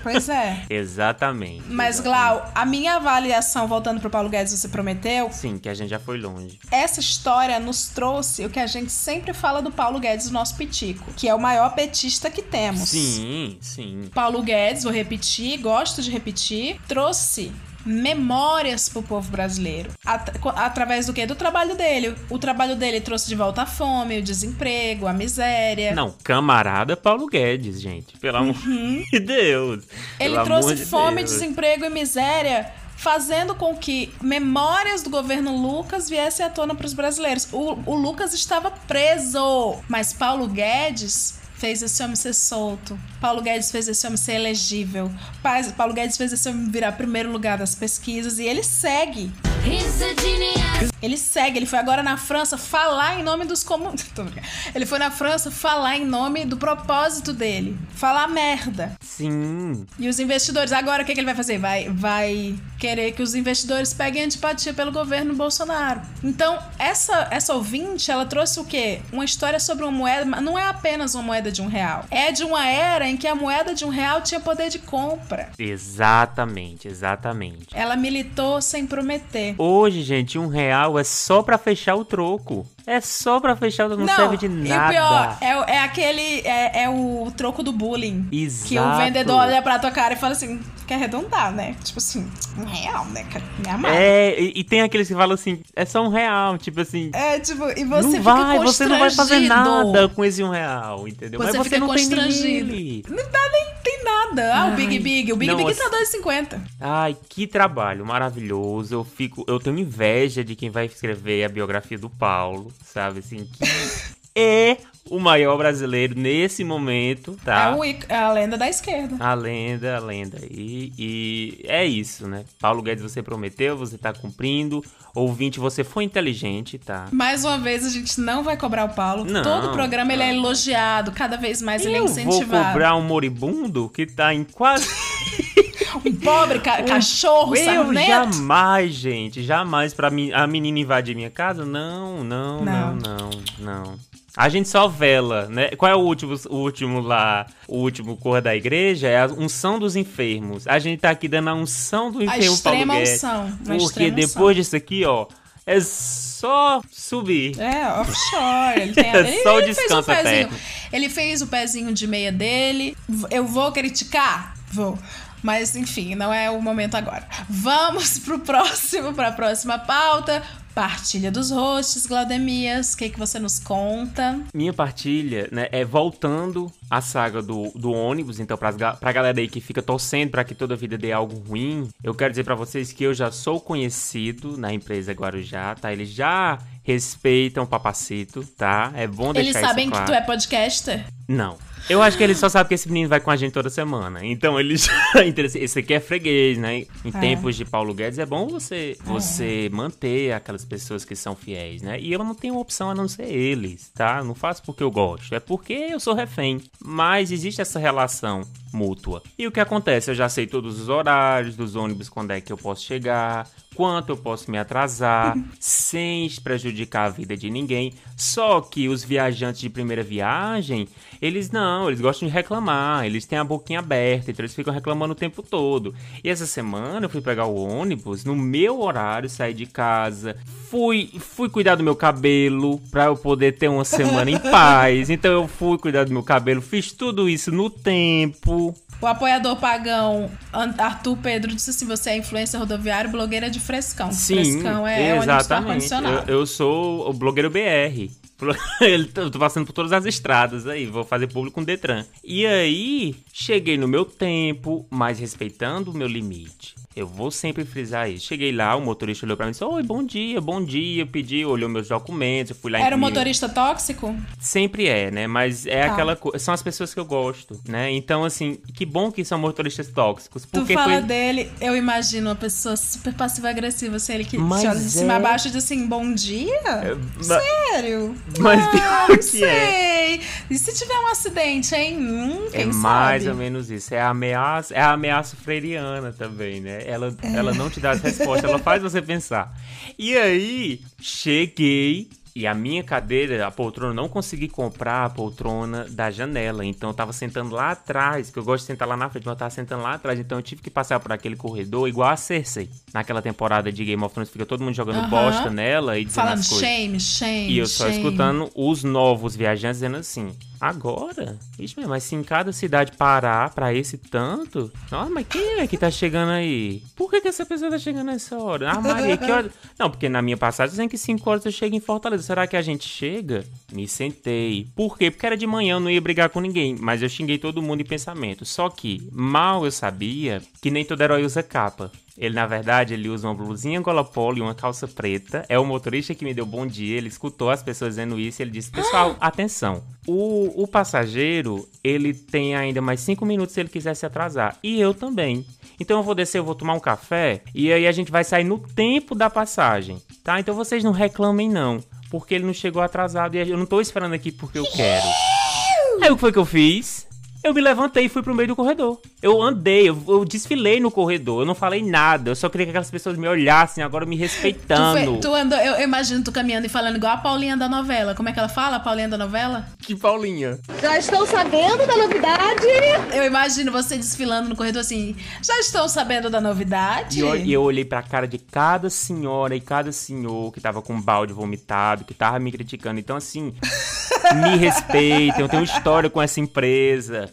Pois é. Exatamente. Mas. Glau, a minha avaliação, voltando pro Paulo Guedes, você prometeu, Sim, que a gente já foi longe. essa história nos trouxe o que a gente sempre fala do Paulo Guedes, o nosso pitico, que é o maior petista que temos. Sim, sim. Paulo Guedes, vou repetir, gosto de repetir, trouxe memórias pro povo brasileiro. At- através do quê? Do trabalho dele. O trabalho dele trouxe de volta a fome, o desemprego, a miséria. Não, camarada Paulo Guedes, gente. Pelo amor de Deus. Uhum. Ele Pelo trouxe de fome, Deus. desemprego e miséria, fazendo com que memórias do governo Lucas viessem à tona para os brasileiros. O, o Lucas estava preso, mas Paulo Guedes fez esse homem ser solto. Paulo Guedes fez esse homem ser elegível. Paulo Guedes fez esse homem virar primeiro lugar das pesquisas e ele segue. Ele segue, ele foi agora na França falar em nome dos comunistas. Ele foi na França falar em nome do propósito dele. Falar merda. Sim. E os investidores, agora o que, que ele vai fazer? Vai, vai querer que os investidores peguem antipatia pelo governo Bolsonaro. Então, essa, essa ouvinte, ela trouxe o quê? Uma história sobre uma moeda, mas não é apenas uma moeda de um real. É de uma era em que a moeda de um real tinha poder de compra. Exatamente, exatamente. Ela militou sem prometer. Hoje, gente, um real é só pra fechar o troco. É só pra fechar, não, Não, serve de E o nada. pior, é, é aquele. É, é o troco do bullying. Exato. Que o vendedor olha pra tua cara e fala assim: quer arredondar, né? Tipo assim, um real, né? Me amar. É, e, e tem aqueles que falam assim, é só um real, tipo assim. É, tipo, e você não fica vai, você não vai fazer nada com esse um real, entendeu? Você Mas você não tem constrangido. nele. Não dá nem nada. Ah, o Big Ai, Big. O Big não, Big assim- tá 2,50. Ai, que trabalho maravilhoso. Eu fico, eu tenho inveja de quem vai escrever a biografia do Paulo, sabe assim, que é o maior brasileiro nesse momento, tá? É, é a lenda da esquerda. A lenda, a lenda. E, e é isso, né? Paulo Guedes, você prometeu, você tá cumprindo. Ouvinte, você foi inteligente, tá? Mais uma vez, a gente não vai cobrar o Paulo. Não, Todo programa ele é elogiado. Cada vez mais ele é Eu vou incentivado. cobrar um moribundo que tá em quase. Um pobre ca- cachorro, Eu sarnento. jamais, gente, jamais pra mim, a menina invadir minha casa? Não, não, não, Não. não, não. A gente só vela, né? Qual é o último, o último lá, o último cor da igreja? É a unção dos enfermos. A gente tá aqui dando a unção do enfermo Paulo extrema Guedes. unção, a Porque depois unção. disso aqui, ó, é só subir. É, offshore. Ele, tem, É ele, só o ele fez o descanso pezinho. eterno. Ele fez o pezinho de meia dele. Eu vou criticar? Vou. Mas, enfim, não é o momento agora. Vamos pro próximo, pra próxima pauta. Partilha dos hosts, Glaudemias. O que, que você nos conta? Minha partilha, né, é voltando à saga do, do ônibus, então pras, ga- pra galera aí que fica torcendo pra que toda vida dê algo ruim, eu quero dizer pra vocês que eu já sou conhecido na empresa Guarujá, tá? Eles já respeitam o papacito, tá? É bom deixar Eles isso sabem claro. que tu é podcaster? Não. Eu acho que eles só sabem que esse menino vai com a gente toda semana. Então eles já. Esse aqui é freguês, né? Em É. tempos de Paulo Guedes é bom você você manter aquelas pessoas que são fiéis, né? E eu não tenho opção a não ser eles, tá? Não faço porque eu gosto, é porque eu sou refém. Mas existe essa relação mútua. E o que acontece? Eu já sei todos os horários dos ônibus, quando é que eu posso chegar, quanto eu posso me atrasar, sem prejudicar a vida de ninguém. Só que os viajantes de primeira viagem, eles não, eles gostam de reclamar, eles têm a boquinha aberta, então eles ficam reclamando o tempo todo. E essa semana eu fui pegar o ônibus no meu horário, saí de casa, fui, fui cuidar do meu cabelo pra eu poder ter uma semana em paz. Então eu fui cuidar do meu cabelo, fiz tudo isso no tempo. O apoiador pagão Arthur Pedro disse assim: você é influencer rodoviário, blogueira de frescão. Sim, frescão é com exatamente. Eu, eu sou o blogueiro BR. Ele- Eu tô passando por todas as estradas aí, vou fazer público com Detran. E aí, cheguei no meu tempo, mas respeitando o meu limite. Eu vou sempre frisar isso. Cheguei lá, o motorista olhou pra mim e disse: Oi, bom dia, bom dia. Eu pedi, olhou meus documentos, eu fui lá Era um motorista tóxico? Sempre é, né? Mas é Tá. aquela coisa. São as pessoas que eu gosto, né? Então, assim, que bom que são motoristas tóxicos. Tu Porque fala foi. dele, eu imagino uma pessoa super passiva-agressiva, assim, ele que Mas te olha de cima é. a baixo e diz assim, bom dia? ma- Sério? Mas ah, pior não que sei. é. E se tiver um acidente, hein? Hum, quem É mais sabe? ou menos isso. É a ameaça, é a ameaça freiriana também, né? Ela, É. ela não te dá as respostas, ela faz você pensar. E aí, cheguei e a minha cadeira, a poltrona, não consegui comprar a poltrona da janela. Então eu tava sentando lá atrás, que eu gosto de sentar lá na frente, mas eu tava sentando lá atrás. Então eu tive que passar por aquele corredor igual a Cersei. Naquela temporada de Game of Thrones, fica todo mundo jogando Aham. bosta nela e dizendo Falando as coisas. shame, shame, E eu só shame. escutando os novos viajantes dizendo assim: agora? Ixi, mas se em cada cidade parar pra esse tanto. Nossa, mas quem é que tá chegando aí? Por que, que essa pessoa tá chegando nessa hora? Ah, Maria, que hora. Não, porque na minha passagem dizem que 5 horas eu chego em Fortaleza. Será que a gente chega? Me sentei. Por quê? Porque era de manhã, eu não ia brigar com ninguém. Mas eu xinguei todo mundo em pensamento. Só que, mal eu sabia que nem todo herói usa capa. Ele, na verdade, ele usa uma blusinha gola polo e uma calça preta. É o motorista que me deu bom dia. Ele escutou as pessoas dizendo isso e ele disse: Pessoal, atenção. O, o passageiro, ele tem ainda mais cinco minutos se ele quiser se atrasar. E eu também. Então eu vou descer, eu vou tomar um café. E aí a gente vai sair no tempo da passagem. Tá? Então vocês não reclamem, não. Porque ele não chegou atrasado e eu não tô esperando aqui porque eu quero. Aí o que foi que eu fiz? Eu me levantei e fui pro meio do corredor. Eu andei, eu, eu desfilei no corredor, eu não falei nada. Eu só queria que aquelas pessoas me olhassem agora me Tu, respeitando. foi- tu andou, eu, eu imagino tu caminhando e falando igual a Paulinha da novela. Como é que ela fala, a Paulinha da novela? Que Paulinha. Já estão sabendo da novidade? Eu imagino você desfilando no corredor assim. Já estão sabendo da novidade? E eu, e eu olhei pra cara de cada senhora e cada senhor que tava com um balde vomitado, que tava me criticando. Então, assim, me respeitem. Eu tenho história com essa empresa,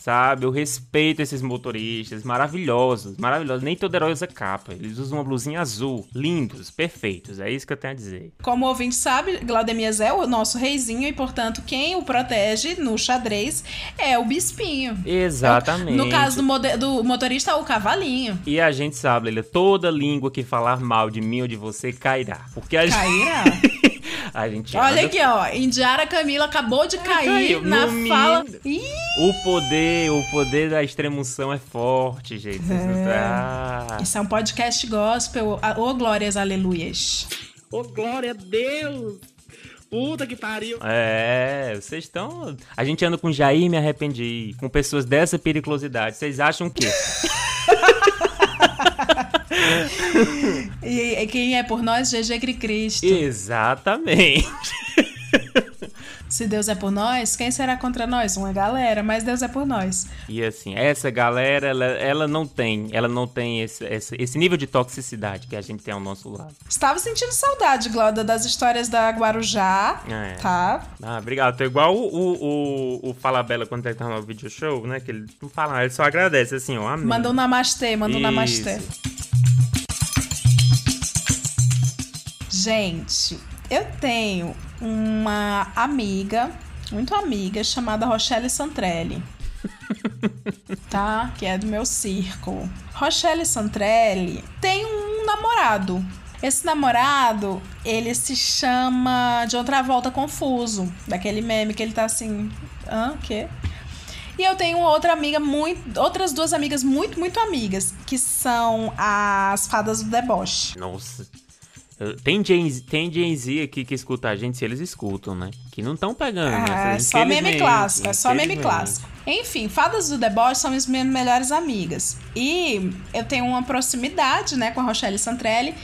sabe? Eu respeito esses motoristas maravilhosos, maravilhosos. Nem todo herói usa capa. Eles usam uma blusinha azul. Lindos, perfeitos. É isso que eu tenho a dizer. Como o ouvinte sabe, Glaudemias é o nosso reizinho e, portanto, quem o protege no xadrez é o bispinho. Exatamente. No caso do, do motorista, o cavalinho. E a gente sabe, Leila, toda língua que falar mal de mim ou de você cairá. Porque a Cairá? gente. a gente Olha anda- aqui, ó. Indiara Camila acabou de cair caiu. na No fala. Ih, O poder, o poder da extremoção é forte, gente. Vocês É. Ah. Isso é um podcast gospel. Ô, glórias, aleluias. Ô, glória a Deus! Puta que pariu! É, vocês estão. A gente anda com Jair me arrependi, com pessoas dessa periculosidade. Vocês acham o quê? E, e quem é por nós, GG Cri Cristo. Exatamente. Se Deus é por nós, quem será contra nós? Uma galera, mas Deus é por nós. E assim, essa galera, ela, ela não tem, ela não tem esse, esse, esse nível de toxicidade que a gente tem ao nosso lado. Estava sentindo saudade, Glauda, das histórias da Guarujá, É. tá? Ah, obrigado. Tô igual o, o, o, o Fala Bela quando ele tá no video show, né? Que ele não fala, ele só agradece assim, ó. Amém. Manda um namastê, manda um Isso. namastê. Gente, eu tenho uma amiga, muito amiga, chamada Rochelle Santrelli. tá? Que é do meu círculo. Rochelle Santrelli tem um namorado. Esse namorado, ele se chama de outra volta confuso. Daquele meme que ele tá assim. Hã? O quê? E eu tenho outra amiga muito. Outras duas amigas muito, muito amigas, que são as fadas do deboche. Nossa. Eu- Tem Gen, Z- tem Gen Z aqui que escuta a gente, se eles escutam, né? Que não estão pegando. Ah, né? é só meme clássico, é só meme clássico. Enfim, Fadas do Deboche são minhas melhores amigas. E eu tenho uma proximidade, né, com a Rochelle Santrelli.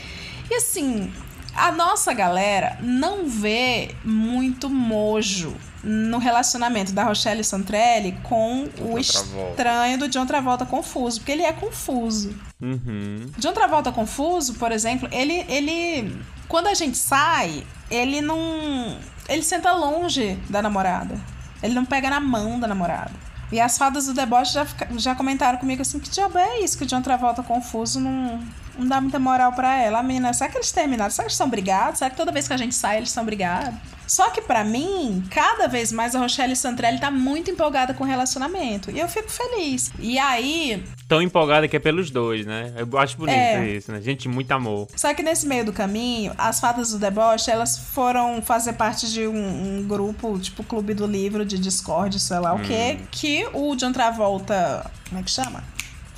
E assim, a nossa galera não vê muito mojo no relacionamento da Rochelle Santrelli com o estranho do John Travolta confuso, porque ele é confuso. Uhum. John Travolta confuso, por exemplo, ele, ele. Quando a gente sai, ele não. Ele senta longe da namorada. Ele não pega na mão da namorada. E as fadas do deboche já, já comentaram comigo assim: que diabo é isso que o John Travolta confuso não, não dá muita moral pra ela? A menina, será que eles terminaram? Será que eles são brigados? Será que toda vez que a gente sai eles são brigados? Só que pra mim, cada vez mais a Rochelle Santrelli tá muito empolgada com o relacionamento. E eu fico feliz. E aí, Tão empolgada que é pelos dois, né? Eu acho bonito É. isso, né? Gente, muito amor. Só que nesse meio do caminho, as fadas do deboche, elas foram fazer parte de um, um grupo, tipo Clube do Livro, de Discord, sei lá o Hum. quê, que o John Travolta, como é que chama?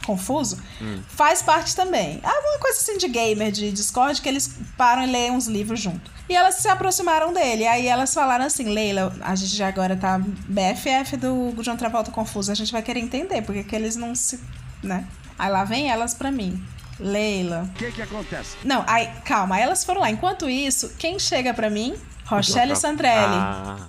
Confuso, Hum. faz parte também. Alguma coisa assim de gamer, de Discord, que eles param e leem uns livros junto. E elas se aproximaram dele. Aí elas falaram assim: Leila, a gente já agora tá BFF do John Travolta Confuso. A gente vai querer entender porque que eles não se. né? Aí lá vem elas pra mim. Leila. O que que acontece? Não, aí, calma, aí elas foram lá. Enquanto isso, quem chega pra mim? Rochelle. Santrelli. Ah,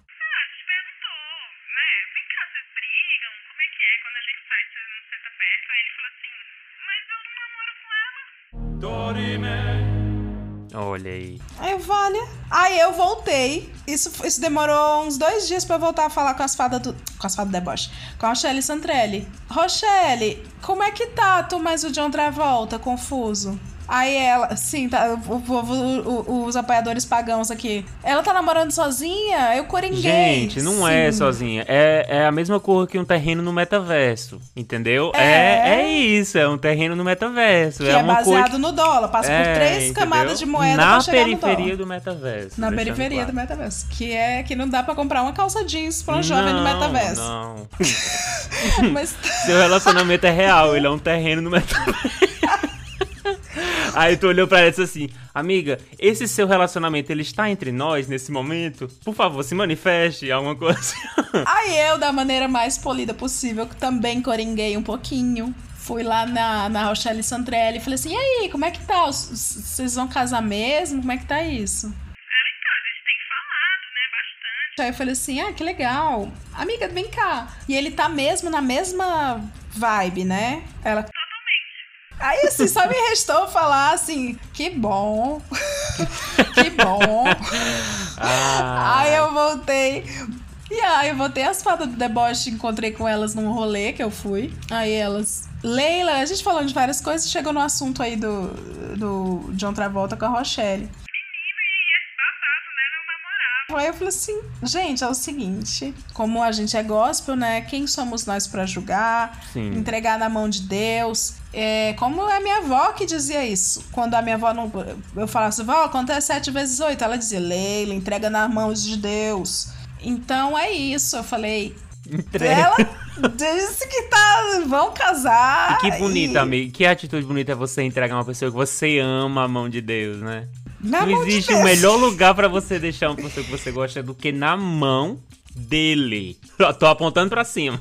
Olha aí. Aí eu, vale. Aí eu voltei. Isso, isso demorou uns dois dias pra eu voltar a falar com as fadas do. Com as fadas do deboche. Com a Rochelle Santrelli. Rochelle, como é que tá tu mais o John Travolta, confuso? Aí ela, sim, tá, o o- o- os apoiadores pagãos aqui. Ela tá namorando sozinha? Eu coringuei. Gente, não é Sim. sozinha. É, é a mesma cor que um terreno no metaverso. Entendeu? É. É, é isso, é um terreno no metaverso. Que é, é, baseado coisa... no dólar. Passa por É, três entendeu? camadas de moeda Na pra chegar periferia do metaverso. Na periferia claro. do metaverso. Que é que não dá pra comprar uma calça jeans pra um jovem no metaverso. Não. Mas Seu relacionamento é real, ele é um terreno no metaverso. Aí tu olhou pra ela e disse assim, amiga, esse seu relacionamento, ele está entre nós nesse momento? Por favor, se manifeste, alguma coisa assim. Aí eu, da maneira mais polida possível, também coringuei um pouquinho. Fui lá na, na Rochelle Santrelli e falei assim: e aí, como é que tá? Vocês vão casar mesmo? Como é que tá isso? Aí eu falei assim: ah, que legal. Amiga, vem cá. E ele tá mesmo na mesma vibe, né? Ela. Aí assim, só me restou falar assim: que bom. que bom. Ah. Aí eu voltei. E aí eu voltei as fadas do deboche, encontrei com elas num rolê que eu fui. Aí elas. Leila, a gente falando de várias coisas, chegou no assunto aí do, do John Travolta com a Rochelle. Aí eu falei assim, gente, é o seguinte, como a gente é gospel, né? Quem somos nós pra julgar? Sim. Entregar na mão de Deus. É, como é minha avó que dizia isso. Quando a minha avó não. Eu falava vó, quanto é 7 vezes 8? Ela dizia, Leila, entrega nas mãos de Deus. Então é isso. Eu falei. Entrega. Ela disse que tá. Vão casar. E que bonito, e- amigo. Que atitude bonita é você entregar uma pessoa que você ama a mão de Deus, né? Na não existe um melhor lugar pra você deixar uma pessoa que você gosta do que na mão dele. Tô- apontando pra cima.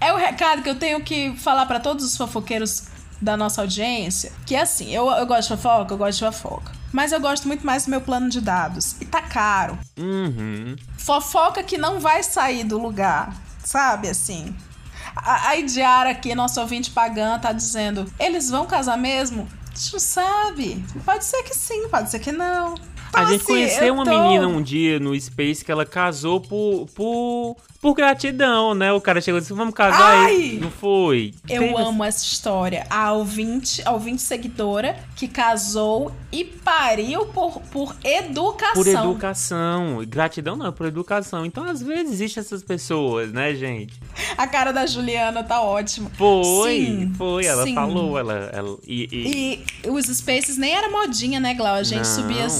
É o recado que eu tenho que falar pra todos os fofoqueiros da nossa audiência. Que é assim, eu, eu gosto de fofoca, eu gosto de fofoca. Mas eu gosto muito mais do meu plano de dados. E tá caro. Uhum. Fofoca que não vai sair do lugar. Sabe assim? A, a Idiara aqui, nosso ouvinte pagã, tá dizendo: eles vão casar mesmo? Gente não sabe. Pode ser que sim, pode ser que não. Então, A gente assim, conheceu eu uma tô- menina um dia no Space que ela casou por, por, por gratidão, né? O cara chegou e disse, vamos casar Ai! aí. Não foi. Eu Teve- amo essa história. A ouvinte, a ouvinte seguidora que casou e pariu por, por educação. Por educação. Gratidão não, por educação. Então, às vezes, existem essas pessoas, né, gente? A cara da Juliana tá ótima. Foi, Sim, foi. Ela sim. falou, ela... ela e, e- E os Spaces nem era modinha, né, Glau? A gente Não. subia os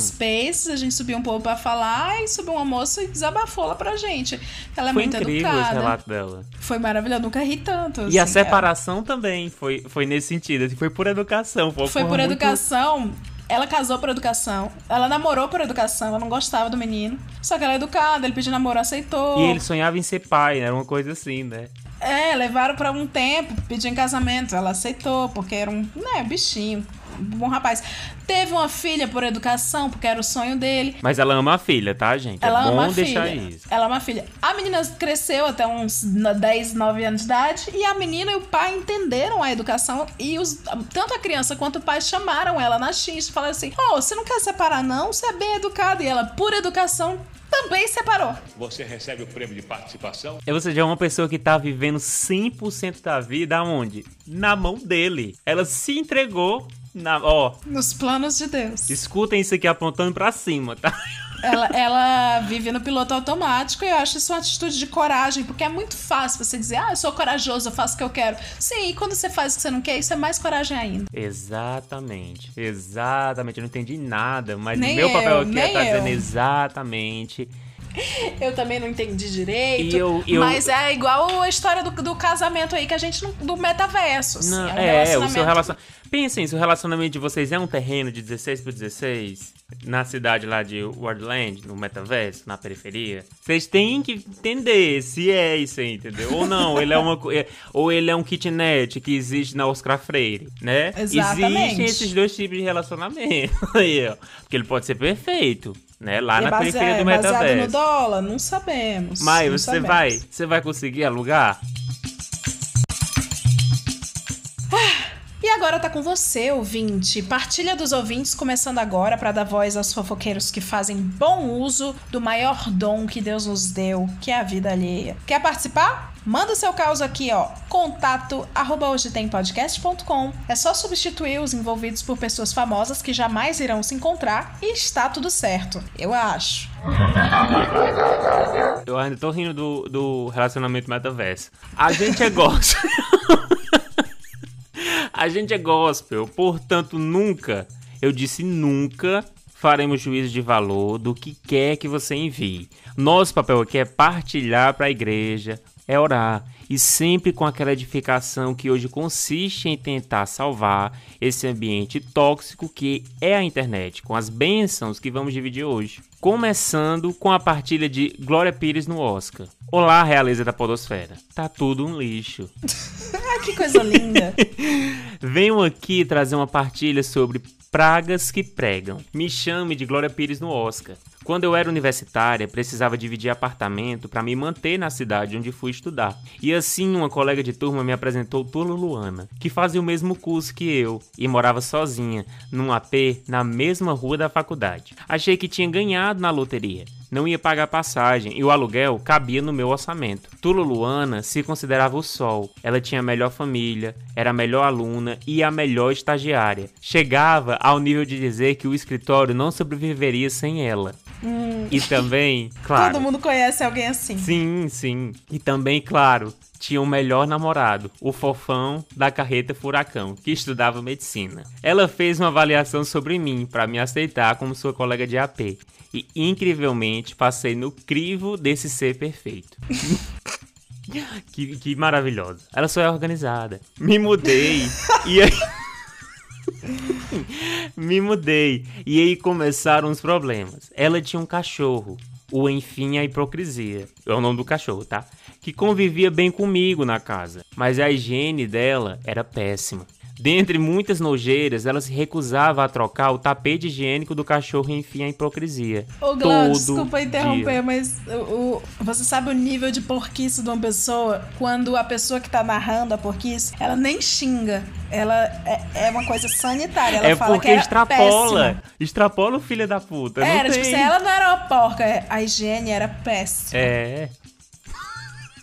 Spaces, a gente subia um pouco pra falar e subiu uma moça e desabafou lá pra gente. Ela é foi muito incrível esse educada. relato dela. Foi maravilhoso, nunca ri tanto. E a assim, separação também foi, foi nesse sentido. assim, Foi por educação. Foi, Foi por muito- educação. Ela casou por educação. Ela namorou por educação. Ela não gostava do menino. Só que ela é educada, ele pediu namoro, aceitou. E ele sonhava em ser pai, né? Era uma coisa assim, né? É, levaram pra um tempo, pediu em casamento. Ela aceitou, porque era um, né, bichinho. Um bom rapaz. Teve uma filha por educação, porque era o sonho dele. Mas ela ama a filha, tá, gente? Ela é bom ama a deixar filha. isso. Ela ama a filha. A menina cresceu até uns 10, 9 anos de idade e a menina e o pai entenderam a educação e os, tanto a criança quanto o pai chamaram ela na X e falaram assim: Ô, você não quer separar, não? Você é bem educada. E ela, por educação, também separou. Você recebe o prêmio de participação? E você já é uma pessoa que tá vivendo 100% da vida aonde? Na mão dele. Ela se entregou na, ó, Nos planos de Deus. escutem isso aqui apontando pra cima, tá? Ela, ela vive no piloto automático e eu acho isso uma atitude de coragem, porque é muito fácil você dizer, ah, eu sou corajoso, eu faço o que eu quero. Sim, e quando você faz o que você não quer, isso é mais coragem ainda. Exatamente, exatamente. Eu não entendi nada, mas Nem o meu papel eu, aqui é nem estar eu. dizendo exatamente. Eu também não entendi direito. Eu- eu- Mas é igual a história do, do casamento aí que a gente não. do metaverso. Assim, Não, é, é, o seu relacionamento. Pensem, se o relacionamento de vocês é um terreno de 16 por 16, na cidade lá de Wordland, no metaverso, na periferia, vocês têm que entender se é isso aí, entendeu? Ou não, ele é uma é- ou ele é um kitnet que existe na Oscar Freire, né? Exatamente. Existem esses dois tipos de relacionamento aí, ó. Porque ele pode ser perfeito, né? Lá E na é base- periferia é do baseado no metaverso. dólar? Não sabemos. Mas não você sabemos. vai, você vai conseguir alugar? Agora tá com você, ouvinte. Partilha dos ouvintes começando agora para dar voz aos fofoqueiros que fazem bom uso do maior dom que Deus nos deu, que é a vida alheia. Quer participar? Manda o seu caos aqui, ó. Contato arroba hoje tem podcast.com. É só substituir os envolvidos por pessoas famosas que jamais irão se encontrar e está tudo certo. Eu acho. Eu ainda tô rindo do, do relacionamento metaverso. A gente é gospel. A gente é gospel, portanto, nunca, eu disse nunca, faremos juízo de valor do que quer que você envie. Nosso papel aqui é partilhar para a igreja, é orar e sempre com aquela edificação que hoje consiste em tentar salvar esse ambiente tóxico que é a internet, com as bênçãos que vamos dividir hoje. Começando com a partilha de Glória Pires no Oscar. Olá, realeza da Podosfera. Tá tudo um lixo. ah, que coisa linda. Venho aqui trazer uma partilha sobre pragas que pregam. Me chame de Glória Pires no Oscar. Quando eu era universitária, precisava dividir apartamento para me manter na cidade onde fui estudar. E assim, uma colega de turma me apresentou Tula Luana, que fazia o mesmo curso que eu e morava sozinha, num AP na mesma rua da faculdade. Achei que tinha ganhado na loteria. Não ia pagar passagem e o aluguel cabia no meu orçamento. Tula Luana se considerava o sol. Ela tinha a melhor família, era a melhor aluna e a melhor estagiária. Chegava ao nível de dizer que o escritório não sobreviveria sem ela. Hum. E também, claro. Todo mundo conhece alguém assim. Sim, sim. E também, claro, tinha o melhor namorado, o fofão da carreta Furacão, que estudava medicina. Ela fez uma avaliação sobre mim para me aceitar como sua colega de AP. E incrivelmente passei no crivo desse ser perfeito. que, que maravilhosa. Ela só é organizada. Me mudei. e aí. Me mudei. E aí começaram os problemas. Ela tinha um cachorro. O Enfim a Hipocrisia. É o nome do cachorro, tá? Que convivia bem comigo na casa. Mas a higiene dela era péssima. Dentre muitas nojeiras, ela se recusava a trocar o tapete higiênico do cachorro e enfim a hipocrisia. Ô, Glaucio, desculpa interromper, dia. mas o, o, você sabe o nível de porquice de uma pessoa quando a pessoa que tá narrando a porquice, ela nem xinga. Ela é, é uma coisa sanitária. Ela é fala porque que extrapola. Péssima. Extrapola o filho da puta. Era, tipo, se ela não era uma porca, a higiene era péssima. É.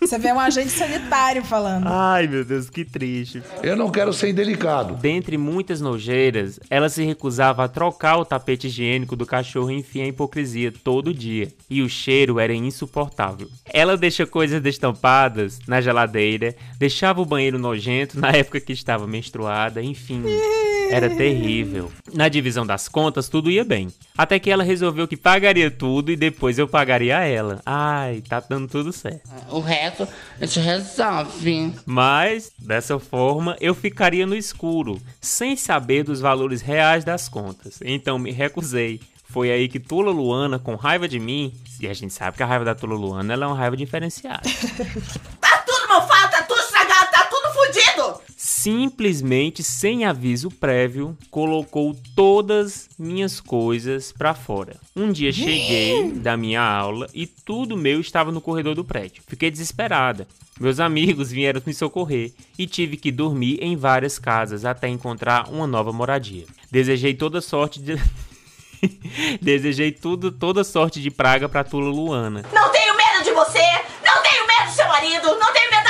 Você vê um agente sanitário falando. Ai, meu Deus, que triste. Eu não quero ser indelicado. Dentre muitas nojeiras, ela se recusava a trocar o tapete higiênico do cachorro e enfim a hipocrisia todo dia. E o cheiro era insuportável. Ela deixa coisas destampadas na geladeira, deixava o banheiro nojento na época que estava menstruada, enfim. Era terrível. Na divisão das contas, tudo ia bem. Até que ela resolveu que pagaria tudo e depois eu pagaria a ela. Ai, tá dando tudo certo. O resto a gente resolve. Mas, dessa forma, eu ficaria no escuro, sem saber dos valores reais das contas. Então me recusei. Foi aí que Tula Luana, com raiva de mim, e a gente sabe que a raiva da Tula Luana ela é uma raiva diferenciada. tá tudo mal falta, tá tudo fudido! simplesmente sem aviso prévio, colocou todas minhas coisas para fora. Um dia cheguei da minha aula e tudo meu estava no corredor do prédio. Fiquei desesperada. Meus amigos vieram me socorrer e tive que dormir em várias casas até encontrar uma nova moradia. Desejei toda sorte de Desejei tudo, toda sorte de praga pra Tula Luana. Não tenho medo de você! Não tenho medo do seu marido! Não tenho medo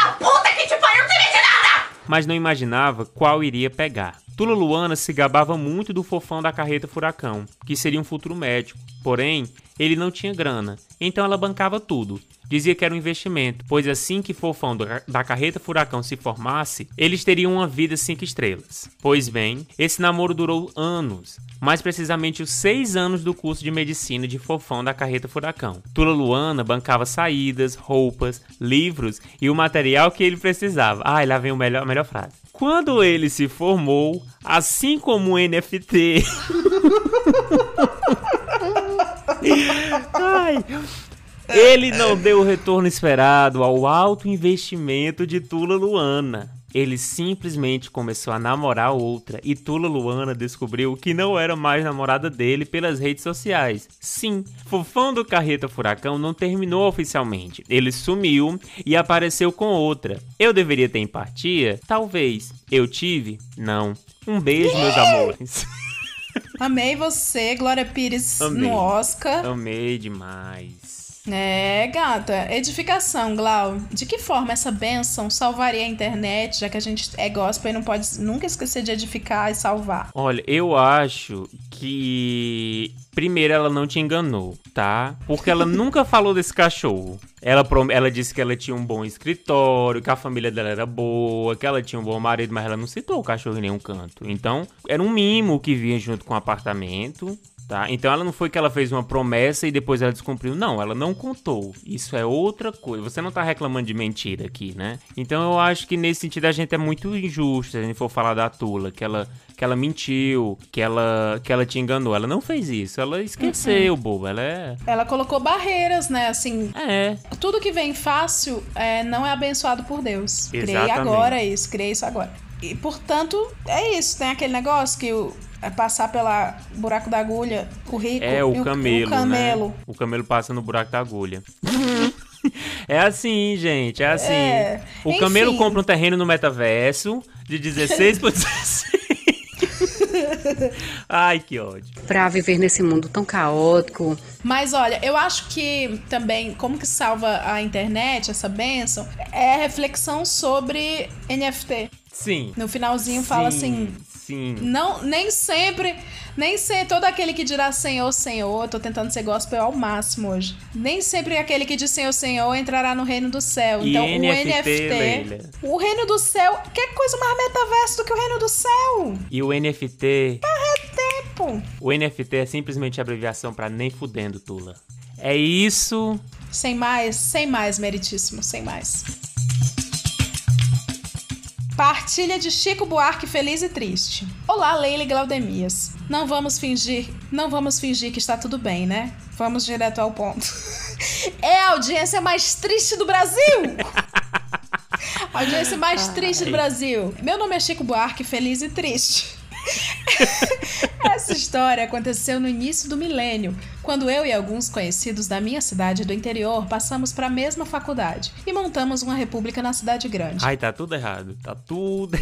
mas não imaginava qual iria pegar. Tula Luana se gabava muito do fofão da carreta Furacão, que seria um futuro médico. Porém, ele não tinha grana, então ela bancava tudo. Dizia que era um investimento, pois assim que Fofão da carreta Furacão se formasse, eles teriam uma vida cinco estrelas. Pois bem, esse namoro durou anos, mais precisamente os seis anos do curso de medicina de Fofão da carreta Furacão. Tula Luana bancava saídas, roupas, livros e o material que ele precisava. Ah, lá vem a melhor, a melhor frase. Quando ele se formou, assim como o NFT. Ai, ele não deu o retorno esperado ao alto investimento de Tula Luana. Ele simplesmente começou a namorar outra e Tula Luana descobriu que não era mais namorada dele pelas redes sociais. Sim, Fofão do Carreta Furacão não terminou oficialmente. Ele sumiu e apareceu com outra. Eu deveria ter empatia? Talvez. Eu tive? Não. Um beijo, meus amores. Amei você, Glória Pires Amei. no Oscar. Amei demais. É, gata. Edificação, Glau. De que forma essa bênção salvaria a internet, já que a gente é gospel e não pode nunca esquecer de edificar e salvar? Olha, eu acho que. Primeiro, ela não te enganou, tá? Porque ela nunca falou desse cachorro. Ela, ela disse que ela tinha um bom escritório, que a família dela era boa, que ela tinha um bom marido, mas ela não citou o cachorro em nenhum canto. Então, era um mimo que vinha junto com o apartamento. Tá? Então ela não foi que ela fez uma promessa e depois ela descumpriu. Não, ela não contou. Isso é outra coisa. Você não tá reclamando de mentira aqui, né? Então eu acho que nesse sentido a gente é muito injusto se a gente for falar da Tula, que ela, que ela mentiu, que ela, que ela te enganou. Ela não fez isso. Ela esqueceu, boba. Ela é. Ela colocou barreiras, né? Assim, É. tudo que vem fácil é, não é abençoado por Deus. Criei Exatamente. agora isso, criei isso agora. E, portanto, é isso. Tem aquele negócio que o, passar pela buraco da agulha, o rico É e o camelo, o camelo. né? O camelo passa no buraco da agulha. é assim, gente, é assim. É, O camelo enfim. compra um terreno no metaverso de 16 por 16. Ai, que ódio. Pra viver nesse mundo tão caótico. Mas olha, eu acho que também, como que salva a internet, essa benção, é a reflexão sobre NFT. Sim. No finalzinho fala assim. Sim. Não, nem sempre, nem sempre todo aquele que dirá Senhor, Senhor, tô tentando ser gospel ao máximo hoje. Nem sempre aquele que diz Senhor, Senhor entrará no reino do céu. E então, NFT, o NFT, o reino do céu, que coisa mais metaverso do que o reino do céu? E o NFT. Tempo. O NFT é simplesmente abreviação pra nem fudendo, Tula. É isso. Sem mais, sem mais, meritíssimo, sem mais. Partilha de Chico Buarque feliz e triste. Olá, Leila e Glaudemias. Não vamos fingir, não vamos fingir que está tudo bem, né? Vamos direto ao ponto. É a audiência mais triste do Brasil. A audiência mais triste do Brasil. Meu nome é Chico Buarque, feliz e triste. Essa história aconteceu no início do milênio, quando eu e alguns conhecidos da minha cidade do interior passamos para a mesma faculdade e montamos uma república na cidade grande. Ai, tá tudo errado. Tá tudo.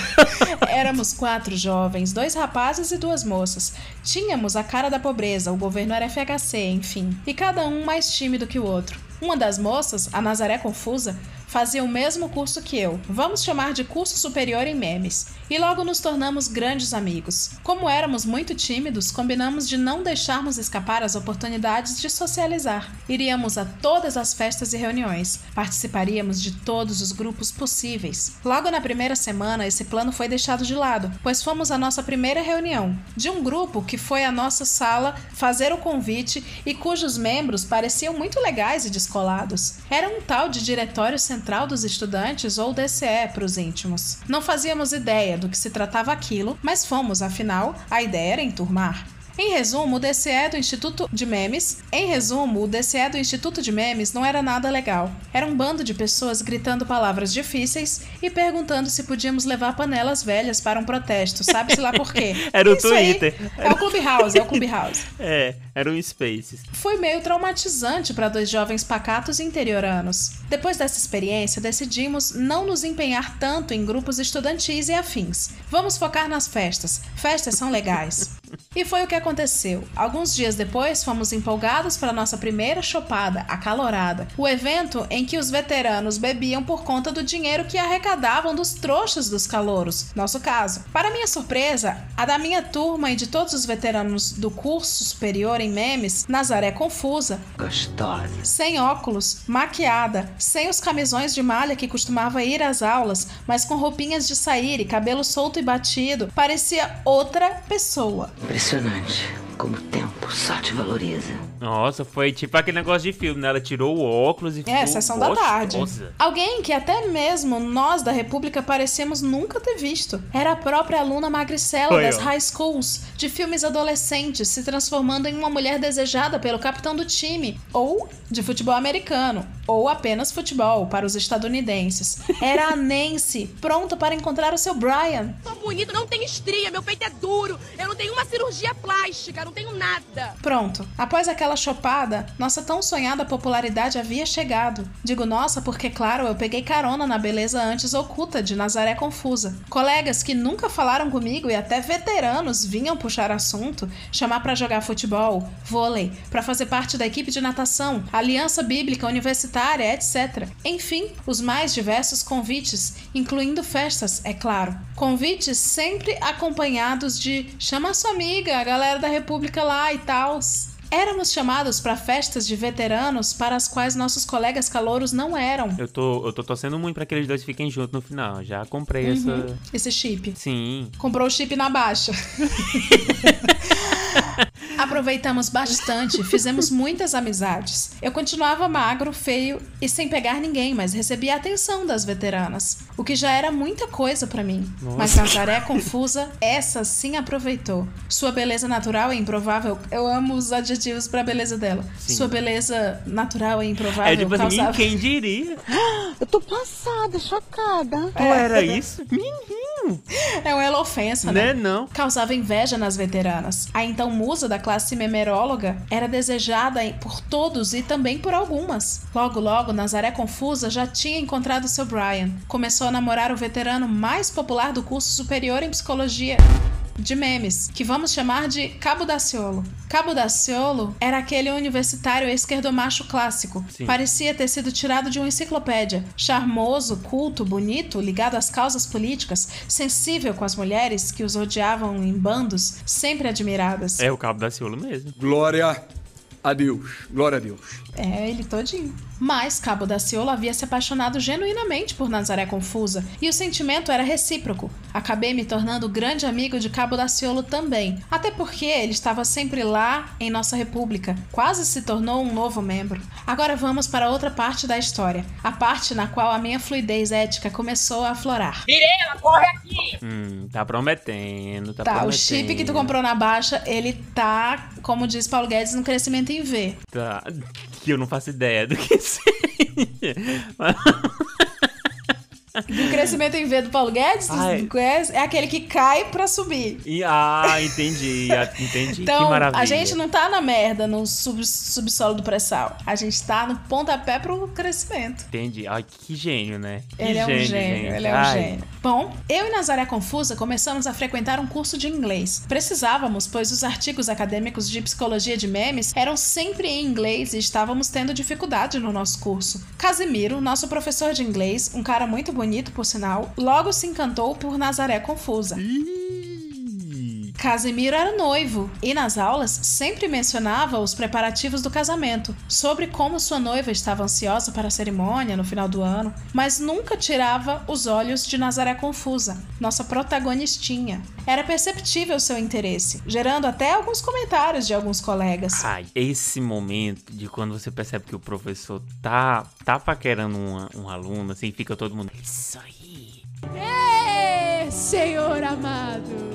Éramos quatro jovens, dois rapazes e duas moças. Tínhamos a cara da pobreza, o governo era FHC, enfim, e cada um mais tímido que o outro. Uma das moças, a Nazaré Confusa, fazia o mesmo curso que eu, vamos chamar de curso superior em memes, e logo nos tornamos grandes amigos. Como éramos muito tímidos, combinamos de não deixarmos escapar as oportunidades de socializar. Iríamos a todas as festas e reuniões, participaríamos de todos os grupos possíveis. Logo na primeira semana, esse plano foi deixado de lado, pois fomos à nossa primeira reunião, de um grupo que foi à nossa sala fazer o convite e cujos membros pareciam muito legais e descolados. Era um tal de Diretório Central dos Estudantes ou DCE para os íntimos. Não fazíamos ideia do que se tratava aquilo, mas fomos, afinal, a ideia era enturmar. Em resumo, o DCE do Instituto de Memes. Em resumo, o DCE do Instituto de Memes não era nada legal. Era um bando de pessoas gritando palavras difíceis e perguntando se podíamos levar panelas velhas para um protesto. Sabe-se lá por quê? Era o Isso aí Twitter. É o Clubhouse, é o Clubhouse. É, era um Spaces. Foi meio traumatizante para dois jovens pacatos e interioranos. Depois dessa experiência, decidimos não nos empenhar tanto em grupos estudantis e afins. Vamos focar nas festas. Festas são legais. E foi o que aconteceu. Alguns dias depois, fomos empolgados para nossa primeira chopada, acalorada. O evento em que os veteranos bebiam por conta do dinheiro que arrecadavam dos trouxas dos calouros, nosso caso. Para minha surpresa, a da minha turma e de todos os veteranos do curso superior em memes, Nazaré confusa, Gostosa. sem óculos, maquiada, sem os camisões de malha que costumava ir às aulas, mas com roupinhas de sair e cabelo solto e batido, parecia outra pessoa. Impressionante. Como o tempo só te valoriza. Nossa, foi tipo aquele negócio de filme, né? Ela tirou o óculos e É, sessão da tarde. Alguém que até mesmo nós da República parecemos nunca ter visto. Era a própria aluna magricela Foi, das ó. high schools, de filmes adolescentes, se transformando em uma mulher desejada pelo capitão do time, ou de futebol americano, ou apenas futebol para os estadunidenses. Era a Nancy, pronta para encontrar o seu Brian. Tô bonito, não tenho estria, meu peito é duro, eu não tenho uma cirurgia plástica, não tenho nada. Pronto. Após aquela chopada, nossa tão sonhada popularidade havia chegado. Digo nossa porque, claro, eu peguei carona na beleza antes oculta de Nazaré Confusa. Colegas que nunca falaram comigo e até veteranos vinham puxar assunto, chamar pra jogar futebol, vôlei, pra fazer parte da equipe de natação, aliança bíblica universitária, etc. Enfim, os mais diversos convites, incluindo festas, é claro. Convites sempre acompanhados de chama sua amiga, a galera da República lá e tal. Éramos chamados para festas de veteranos para as quais nossos colegas calouros não eram. Eu tô, eu tô torcendo muito pra que eles dois fiquem juntos no final. Já comprei essa. Uhum. Esse chip. Sim. Comprou o chip na baixa. Aproveitamos bastante, fizemos muitas amizades. Eu continuava magro, feio e sem pegar ninguém, mas recebia a atenção das veteranas, o que já era muita coisa pra mim. Nossa. Mas Nazaré confusa, essa sim aproveitou. Sua beleza natural é improvável. Eu amo os adjetivos pra beleza dela. Sim. Sua beleza natural é improvável. É tipo assim, causava- quem diria? Eu tô passada, chocada. Tu era isso? Menino! É uma ofensa, né? Né, não? Causava inveja nas veteranas. A então musa da classe memeróloga era desejada por todos e também por algumas. Logo, logo, Nazaré Confusa já tinha encontrado seu Brian. Começou a namorar o veterano mais popular do curso superior em psicologia de memes, que vamos chamar de Cabo Daciolo. Cabo Daciolo era aquele universitário esquerdomacho clássico. Sim. Parecia ter sido tirado de uma enciclopédia. Charmoso, culto, bonito, ligado às causas políticas, sensível com as mulheres que os odiavam em bandos, sempre admiradas. É o cabo da Ciolo mesmo. Glória a Deus. Glória a Deus. É, ele todinho. Mas Cabo Daciolo havia se apaixonado genuinamente por Nazaré Confusa, e o sentimento era recíproco. Acabei me tornando grande amigo de Cabo Daciolo também, até porque ele estava sempre lá em nossa república, quase se tornou um novo membro. Agora vamos para outra parte da história, a parte na qual a minha fluidez ética começou a aflorar. Mirela, corre aqui! Hum, tá prometendo, tá, Tá, prometendo. o chip que tu comprou na baixa, ele tá, como diz Paulo Guedes, no crescimento em V. Tá, eu não faço ideia do que seja. Mas- Do crescimento em V do Paulo Guedes, tu Ai. conhece? é aquele que cai pra subir. E- ah, entendi, entendi. que Então, maravilha. a gente não tá na merda no sub- subsolo do pré-sal. A gente tá no pontapé pro crescimento. Entendi. Ai, que gênio, né? Que Ele é um gênio, ele é um Ai. gênio. Bom, eu e Nazaré Confusa começamos a frequentar um curso de inglês. Precisávamos, pois os artigos acadêmicos de psicologia de memes eram sempre em inglês e estávamos tendo dificuldade no nosso curso. Casimiro, nosso professor de inglês, um cara muito bonito por sinal, logo se encantou por Nazaré Confusa. Casimiro era noivo e nas aulas sempre mencionava os preparativos do casamento, sobre como sua noiva estava ansiosa para a cerimônia no final do ano, mas nunca tirava os olhos de Nazaré Confusa, nossa protagonistinha. Era perceptível seu interesse, gerando até alguns comentários de alguns colegas. Ai, esse momento de quando você percebe que o professor tá, tá paquerando um, um aluno, assim, fica todo mundo. Isso aí. Ê, Senhor amado!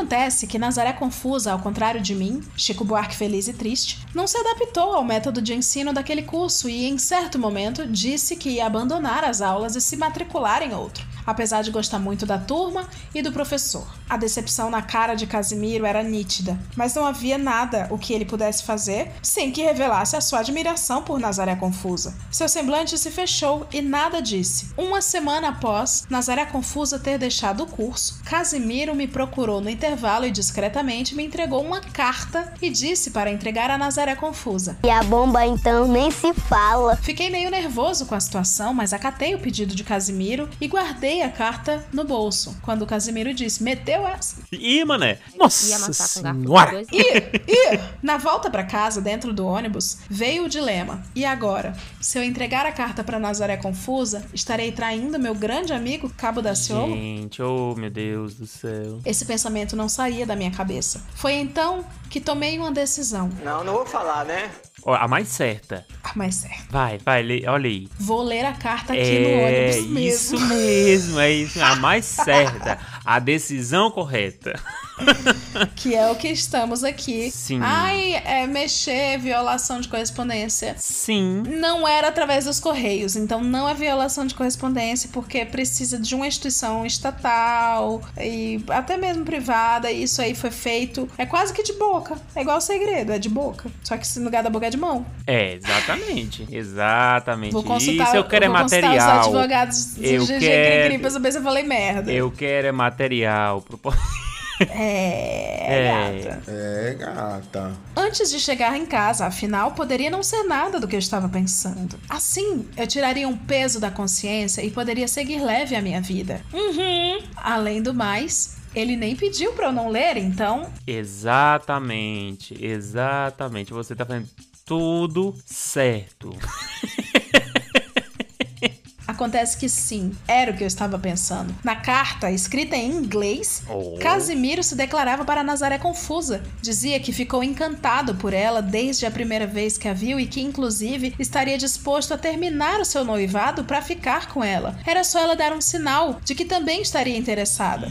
Acontece que Nazaré Confusa, ao contrário de mim, Chico Buarque feliz e triste, não se adaptou ao método de ensino daquele curso e, em certo momento, disse que ia abandonar as aulas e se matricular em outro, apesar de gostar muito da turma e do professor. A decepção na cara de Casimiro era nítida, mas não havia nada o que ele pudesse fazer sem que revelasse a sua admiração por Nazaré Confusa. Seu semblante se fechou e nada disse. Uma semana após Nazaré Confusa ter deixado o curso, Casimiro me procurou no intervalo e discretamente me entregou uma carta e disse para entregar a Nazaré Confusa. E a bomba então nem se fala. Fiquei meio nervoso com a situação, mas acatei o pedido de Casimiro e guardei guardei a carta no bolso. Quando o Casimiro disse, meteu essa. Ih, mané. Nossa senhora. E, e, na volta pra casa, dentro do ônibus, veio o dilema. E agora? Se eu entregar a carta pra Nazaré Confusa, estarei traindo meu grande amigo Cabo da Ciolo? Gente, oh meu Deus do céu. Esse pensamento não saía da minha cabeça. Foi então que tomei uma decisão. Não, não vou falar, né? A mais certa. Ah, mas certo. Vai, vai, lê, olha aí. Vou ler a carta aqui é no ônibus mesmo. isso mesmo, é isso. A mais certa. A decisão correta. Que é o que estamos aqui. Sim. Ai, é mexer, violação de correspondência. Sim. Não era através dos correios, então não é violação de correspondência, porque precisa de uma instituição estatal e até mesmo privada, e isso aí foi feito. É quase que de boca. É igual segredo, é de boca. Só que no lugar da boca é de mão. É, exatamente. Exatamente. Vou consultar, isso eu quero é vou consultar material. os advogados do Eu GG quero- Cri pra saber se eu falei merda. Eu quero é material. pro- É, É. gata. É, gata. Antes de chegar em casa, afinal, poderia não ser nada do que eu estava pensando. Assim, eu tiraria um peso da consciência e poderia seguir leve a minha vida. Uhum. Além do mais, ele nem pediu pra eu não ler, então. Exatamente, exatamente. Você tá fazendo tudo certo. Acontece que sim, era o que eu estava pensando. Na carta, escrita em inglês, Oh. Casimiro se declarava para Nazaré confusa. Dizia que ficou encantado por ela desde a primeira vez que a viu e que, inclusive, estaria disposto a terminar o seu noivado para ficar com ela. Era só ela dar um sinal de que também estaria interessada.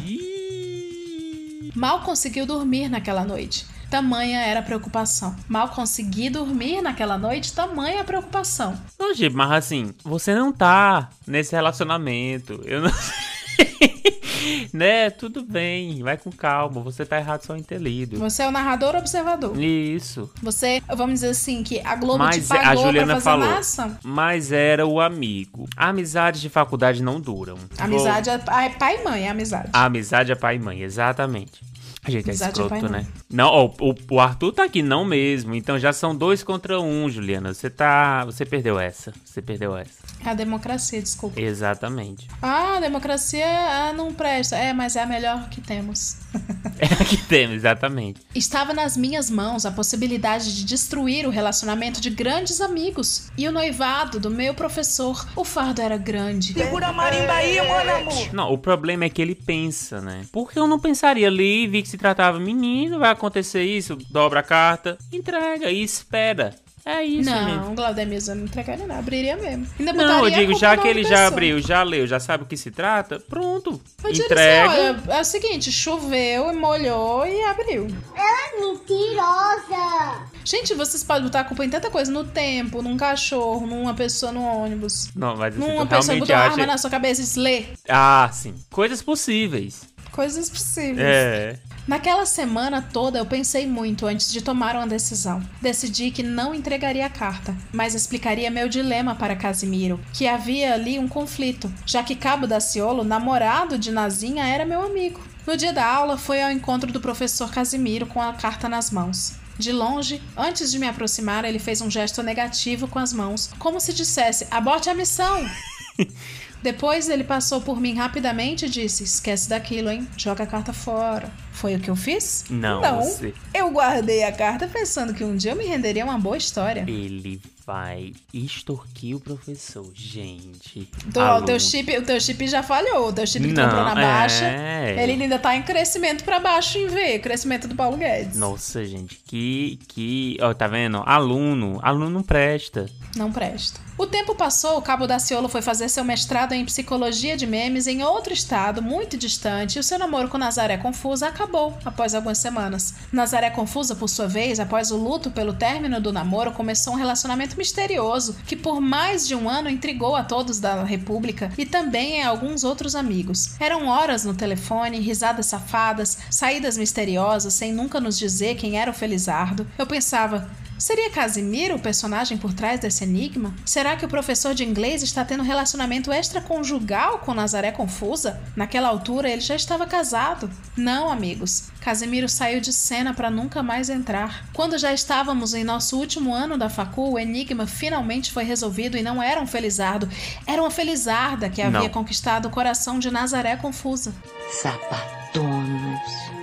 Mal conseguiu dormir naquela noite. Tamanha era a preocupação. Mal consegui dormir naquela noite, tamanha a preocupação. Não, Giba, mas assim, você não tá nesse relacionamento. Eu não né? Tudo bem, vai com calma. Você tá errado só em ter lido. Você é o narrador ou observador? Isso. Você, vamos dizer assim, que a Globo te Mas a pagou Juliana pra fazer falou. massa? Mas era o amigo. Amizades de faculdade não duram. Amizade é é pai e mãe, é amizade. A amizade é pai e mãe, exatamente. A gente é Amizade escroto, né? Não, ó, o, o Arthur tá aqui não mesmo. Então já são dois contra um, Juliana. Você tá. Você perdeu essa. Você perdeu essa. É a democracia, desculpa. Exatamente. Ah, a democracia ah, não presta. É, mas é a melhor que temos. É a que temos, exatamente. Estava nas minhas mãos a possibilidade de destruir o relacionamento de grandes amigos e o noivado do meu professor. O fardo era grande. Segura a marimba aí, mano, amor. Não, o problema é que ele pensa, né? Porque eu não pensaria ali, vi que se tratava menino, vai acontecer isso, dobra a carta, entrega e espera. É isso, gente. não, Glaudemir, eu não entregaria não. Abriria mesmo. Ainda Não, eu digo, já que ele já abriu, já leu, já sabe o que se trata, pronto. Eu Entrega. assim, olha, é o seguinte, choveu e molhou e abriu. Ela é mentirosa. Gente, vocês podem botar a culpa em tanta coisa, no tempo, num cachorro, numa pessoa no ônibus. Não, mas assim, Numa pessoa botou uma arma na sua cabeça e diz, lê. Ah, sim. Coisas possíveis. Coisas possíveis. É. Naquela semana toda eu pensei muito antes de tomar uma decisão. Decidi que não entregaria a carta, mas explicaria meu dilema para Casimiro, que havia ali um conflito, já que Cabo da Ciolo, namorado de Nazinha, era meu amigo. No dia da aula, foi ao encontro do professor Casimiro com a carta nas mãos. De longe, antes de me aproximar, ele fez um gesto negativo com as mãos, como se dissesse: aborte a missão! Depois ele passou por mim rapidamente e disse: Esquece daquilo, hein? Joga a carta fora. Foi o que eu fiz? Não, Não. você- Eu guardei a carta pensando que um dia eu me renderia uma boa história. Ele vai extorquir o professor, gente. Do, o, teu chip, o teu chip já falhou. O teu chip que tu Não, comprou na baixa. é. Ele ainda tá em crescimento pra baixo em V. Crescimento do Paulo Guedes. Nossa, gente, que. que ó, tá vendo? Aluno. Aluno não presta. Não presta. O tempo passou, o Cabo Daciolo foi fazer seu mestrado em psicologia de memes em outro estado, muito distante, e o seu namoro com Nazaré Confusa acabou após algumas semanas. Nazaré Confusa, por sua vez, após o luto pelo término do namoro, começou um relacionamento misterioso que por mais de um ano intrigou a todos da República e também a alguns outros amigos. Eram horas no telefone, risadas safadas, saídas misteriosas sem nunca nos dizer quem era o Felizardo. Eu pensava, Seria Casimiro o personagem por trás desse enigma? Será que o professor de inglês está tendo relacionamento extraconjugal com Nazaré Confusa? Naquela altura ele já estava casado. Não, amigos. Casimiro saiu de cena para nunca mais entrar. Quando já estávamos em nosso último ano da facul, o enigma finalmente foi resolvido e não era um felizardo, era uma felizarda que havia Não. conquistado o coração de Nazaré Confusa. Sapatonos.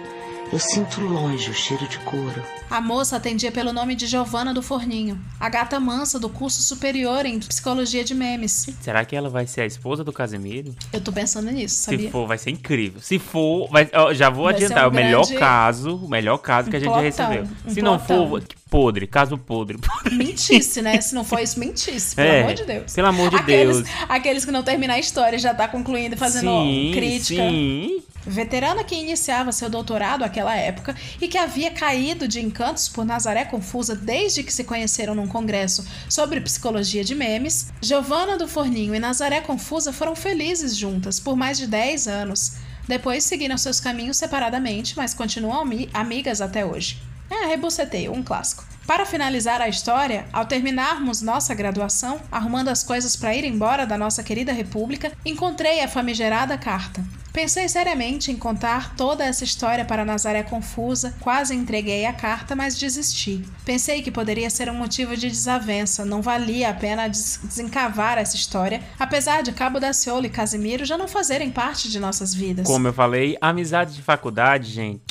Eu sinto longe o cheiro de couro. A moça atendia pelo nome de Giovana do Forninho, a gata mansa do curso superior em psicologia de memes. Será que ela vai ser a esposa do Casemiro? Eu tô pensando nisso, sabia? Se for, vai ser incrível. Se for, vai, já vou Vai adiantar, um é o melhor grande- caso, o melhor caso que a gente plotão, recebeu. um Se não for, que podre, caso podre. Mentisse, né? Se não for isso, mentisse, pelo É, amor de Deus. pelo amor de aqueles, Deus. Aqueles que não terminam a história e já tá concluindo e fazendo sim, crítica. sim. Veterana que iniciava seu doutorado àquela época e que havia caído de encantos por Nazaré Confusa desde que se conheceram num congresso sobre psicologia de memes, Giovanna do Forninho e Nazaré Confusa foram felizes juntas por mais de 10 anos. Depois seguiram seus caminhos separadamente, mas continuam ami- amigas até hoje. É, rebuceteio, um clássico. Para finalizar a história, ao terminarmos nossa graduação, arrumando as coisas para ir embora da nossa querida república, encontrei a famigerada carta. Pensei seriamente em contar toda essa história para Nazaré Confusa, quase entreguei a carta, mas desisti. Pensei que poderia ser um motivo de desavença, não valia a pena des- desencavar essa história, apesar de Cabo da Ciolo e Casimiro já não fazerem parte de nossas vidas. Como eu falei, amizade de faculdade, gente.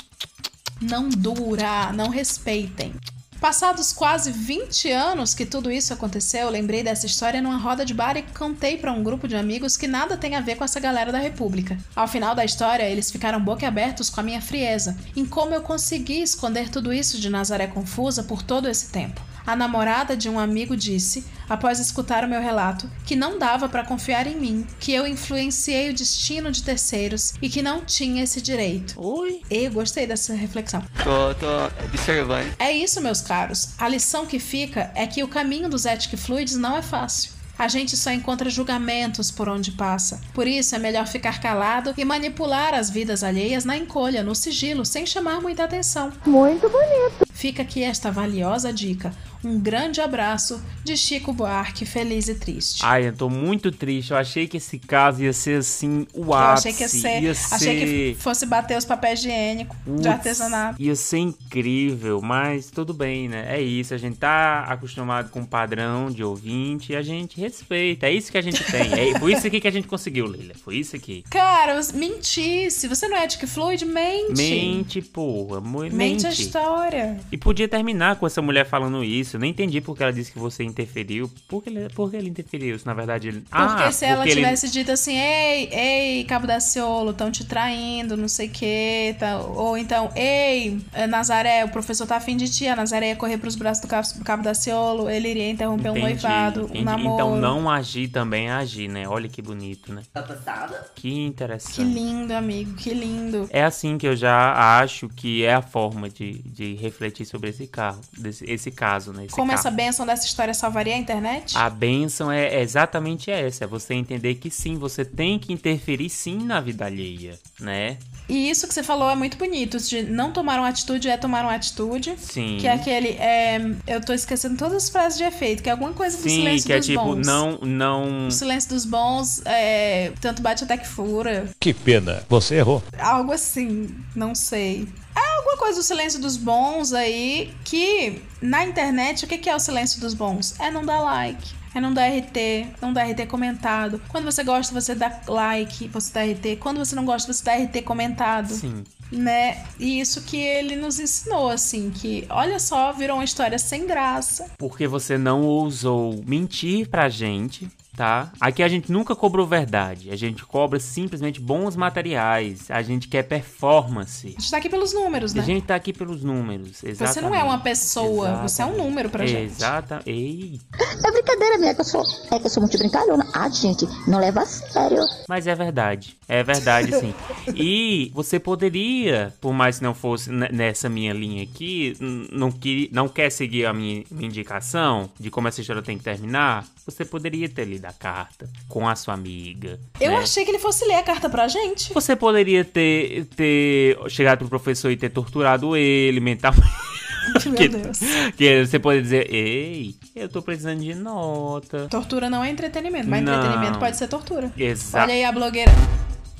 Não dura, não respeitem. Passados quase 20 anos que tudo isso aconteceu, lembrei dessa história numa roda de bar e contei para um grupo de amigos que nada tem a ver com essa galera da República. Ao final da história, eles ficaram boquiabertos com a minha frieza, em como eu consegui esconder tudo isso de Nazaré Confusa por todo esse tempo. A namorada de um amigo disse, após escutar o meu relato, que não dava para confiar em mim, que eu influenciei o destino de terceiros e que não tinha esse direito. Oi? Eu gostei dessa reflexão. Tô, tô observando. É isso, meus caros. A lição que fica é que o caminho dos Ethic Fluids não é fácil. A gente só encontra julgamentos por onde passa. Por isso é melhor ficar calado e manipular as vidas alheias na encolha, no sigilo, sem chamar muita atenção. Muito bonito. Fica aqui esta valiosa dica. Um grande abraço de Chico Buarque, feliz e triste. Ai, eu tô muito triste. Eu achei que esse caso ia ser assim, o Eu ápice. achei que ia ser, ia achei que ser- fosse bater os papéis higiênicos de artesanato. Ia ser incrível, mas tudo bem, né? É isso, a gente tá acostumado com um padrão de ouvinte e a gente respeita. É isso que a gente tem. É, foi isso aqui que a gente conseguiu, Leila. Foi isso aqui. Cara, mentir. Se você não é Ethic Fluid, mente. Mente, porra. Mente Mente. a história. E podia terminar com essa mulher falando isso. Eu não entendi porque ela disse que você interferiu. Por que ele, por que ele interferiu? Se na verdade ele. Porque ah, se ela porque ele- tivesse dito assim, ei, ei, Cabo da Ciolo, estão te traindo, não sei o quê. Tá, ou então, ei, eh, Nazaré, o professor tá afim de ti, a Nazaré ia correr pros braços do Cabo, do Cabo da Ciolo, ele iria interromper um Entendi, noivado, um entendi. namoro. Então não agir também é agir, né? Olha que bonito, né? Tá passada? Que interessante. Que lindo, amigo, que lindo. É assim que eu já acho que é a forma de, de refletir sobre esse carro, desse, esse caso, né? Esse Como carro. essa bênção dessa história salvaria a internet? A benção é exatamente essa, é você entender que sim, você tem que interferir sim na vida alheia, né? E isso que você falou é muito bonito, de não tomar uma atitude é tomar uma atitude. Sim. Que é aquele, é, eu tô esquecendo todas as frases de efeito, que é alguma coisa do Sim, silêncio que é dos tipo, bons. não, não... O silêncio dos bons, é, tanto bate até que fura. Que pena, você errou. Algo assim, não sei. Alguma coisa do silêncio dos bons aí que na internet o que que é o silêncio dos bons? É não dar like. É não dar RT, não dar RT comentado. Quando você gosta, você dá like, você dá RT. Quando você não gosta, você dá RT comentado. Sim. Né? E isso que ele nos ensinou, assim, que olha só, virou uma história sem graça. Porque você não ousou mentir pra gente, tá? Aqui a gente nunca cobrou verdade. A gente cobra simplesmente bons materiais. A gente quer performance. A gente tá aqui pelos números, né? A gente tá aqui pelos números. Exatamente. Você não é uma pessoa, você é um número pra gente. Exata. Ei. É brincadeira minha, que eu sou. É que eu sou muito brincalhona. Ah, gente, não leva a sério. Mas é verdade. É verdade, sim. E você poderia, por mais que não fosse nessa minha linha aqui, não, que, não quer seguir a minha, minha indicação de como essa história tem que terminar, você poderia ter lido a carta com a sua amiga. Eu né? achei que ele fosse ler a carta pra gente. Você poderia ter, ter chegado pro professor e ter torturado ele mentalmente. Meu que, Deus. que você pode dizer, ei, eu tô precisando de nota. Tortura não é entretenimento, mas Não. entretenimento pode ser tortura. Exato. Olha aí a blogueira.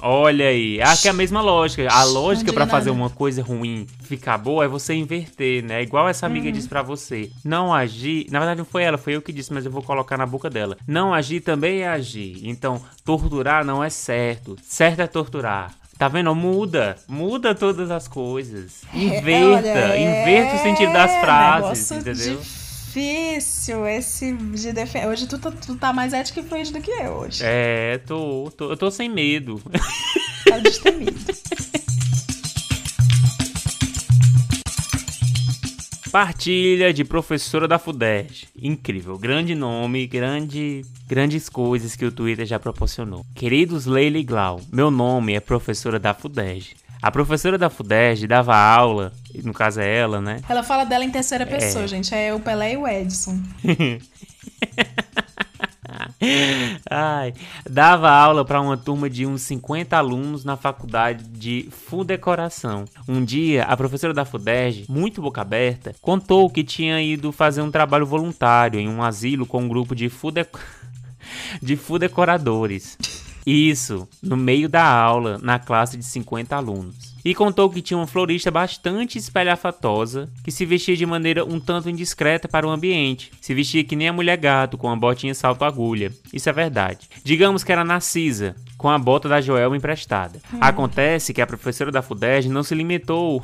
Olha aí, acho que é a mesma lógica. A lógica pra fazer uma coisa ruim ficar boa é você inverter, né? Igual essa amiga Uhum. disse pra você. Não agir, na verdade não foi ela, foi eu que disse, mas eu vou colocar na boca dela. Não agir também é agir. Então, torturar não é certo. Certo é torturar. Tá vendo? Muda, muda todas as coisas. Inverta, olha, inverta o sentido das é frases, negócio entendeu? Difícil esse de defender. Hoje tu, tá- tu tá mais ético e fluido do que eu hoje. É, tô, tô, eu tô sem medo. Tá destemido. Partilha de professora da FUDERJ. Incrível, grande nome, grande, grandes coisas que o Twitter já proporcionou. Queridos Leila e Glau, meu nome é professora da FUDERJ. A professora da FUDERJ dava aula, no caso é ela, né? Ela fala dela em terceira pessoa, É. gente. É o Pelé e o Edson. Ai, dava aula para uma turma de uns 50 alunos na faculdade de Fudecoração. Um dia, a professora da FUDERJ, muito boca aberta, contou que tinha ido fazer um trabalho voluntário em um asilo com um grupo de fude... de fudecoradores. Isso, no meio da aula, na classe de 50 alunos. E contou que tinha uma florista bastante espalhafatosa, que se vestia de maneira um tanto indiscreta para o ambiente. Se vestia que nem a mulher gato, com a botinha salto-agulha. Isso é verdade. Digamos que era Narcisa, com a bota da Joelma emprestada. Acontece que a professora da FUDERJ não se limitou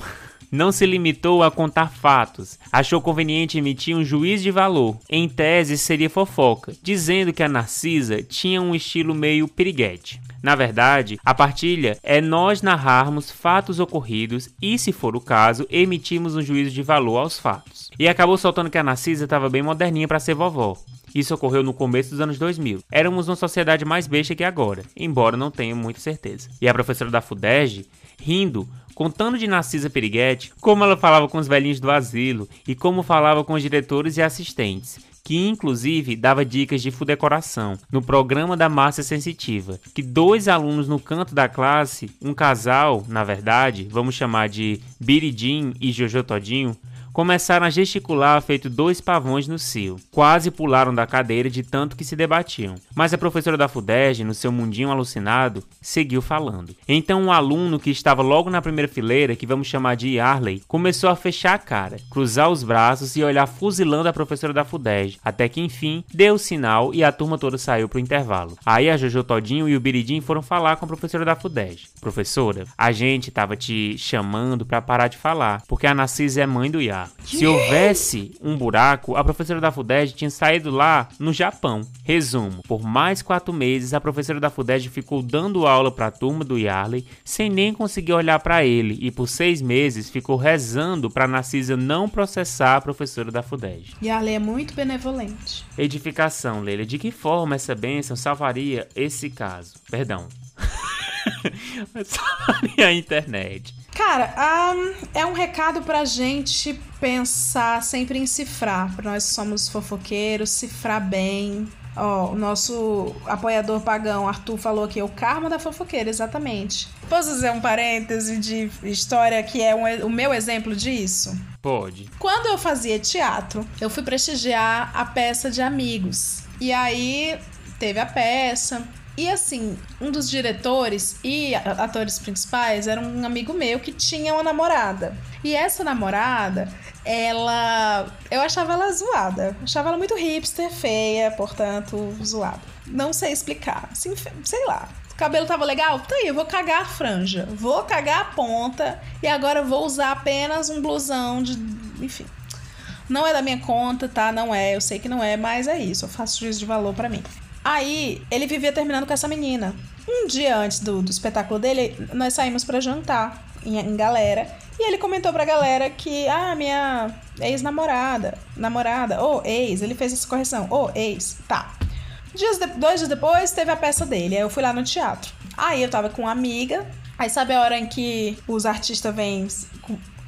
não se limitou a contar fatos. Achou conveniente emitir um juiz de valor. Em tese, seria fofoca, dizendo que a Narcisa tinha um estilo meio piriguete. Na verdade, a partilha é nós narrarmos fatos ocorridos e, se for o caso, emitirmos um juízo de valor aos fatos. E acabou soltando que a Narcisa estava bem moderninha para ser vovó. Isso ocorreu no começo dos anos 2000. Éramos uma sociedade mais besta que agora, embora não tenha muita certeza. E a professora da FUDERJ, rindo, contando de Narcisa Piriguete, como ela falava com os velhinhos do asilo e como falava com os diretores e assistentes, que inclusive dava dicas de fudecoração no programa da Márcia Sensitiva, que dois alunos no canto da classe, um casal, na verdade, vamos chamar de Biridim e Jojo Todinho, começaram a gesticular feito dois pavões no cio. Quase pularam da cadeira de tanto que se debatiam. Mas a professora da FUDERJ, no seu mundinho alucinado, seguiu falando. Então um aluno que estava logo na primeira fileira, que vamos chamar de Arley, começou a fechar a cara, cruzar os braços e olhar fuzilando a professora da FUDERJ, até que enfim deu o sinal e a turma toda saiu pro intervalo. Aí a Jojo Todinho e o Biridim foram falar com a professora da FUDERJ. Professora, a gente tava te chamando pra parar de falar, porque a Narcisa é mãe do Iar. Se houvesse um buraco, a professora da FUDERJ tinha saído lá no Japão. Resumo: por mais quatro meses, a professora da FUDERJ ficou dando aula pra turma do Yarley sem nem conseguir olhar pra ele, e por seis meses ficou rezando pra Narcisa não processar a professora da FUDERJ. A lei é muito benevolente. Edificação, Leila. De que forma essa bênção salvaria esse caso? Perdão. salvaria a internet. Cara, ah, é um recado pra gente pensar sempre em cifrar. Nós que somos fofoqueiros, cifrar bem. Ó, o nosso apoiador pagão, Arthur, falou aqui, o karma da fofoqueira, exatamente. Posso fazer um parêntese de história que é um- o meu exemplo disso? Pode. Quando eu fazia teatro, eu fui prestigiar a peça de amigos. E aí teve a peça. E assim, um dos diretores e atores principais era um amigo meu que tinha uma namorada. E essa namorada, ela. Eu achava ela zoada. Achava ela muito hipster, feia, portanto, zoada. Não sei explicar. Assim, sei lá. O cabelo tava legal? Tá aí, eu vou cagar a franja. Vou cagar a ponta. E agora vou usar apenas um blusão de. Enfim. Não é da minha conta, tá? Não é, eu sei que não é, mas é isso. Eu faço juízo de valor pra mim. Aí, ele vivia terminando com essa menina. Um dia antes do, do espetáculo dele, nós saímos pra jantar em, em galera. E ele comentou pra galera que, ah, minha ex-namorada, namorada, ou ex, ele fez essa correção, ou ex, tá. Dias de- dois dias depois, teve a peça dele. Aí eu fui lá no teatro. Aí eu tava com uma amiga. Aí sabe a hora em que os artistas vêm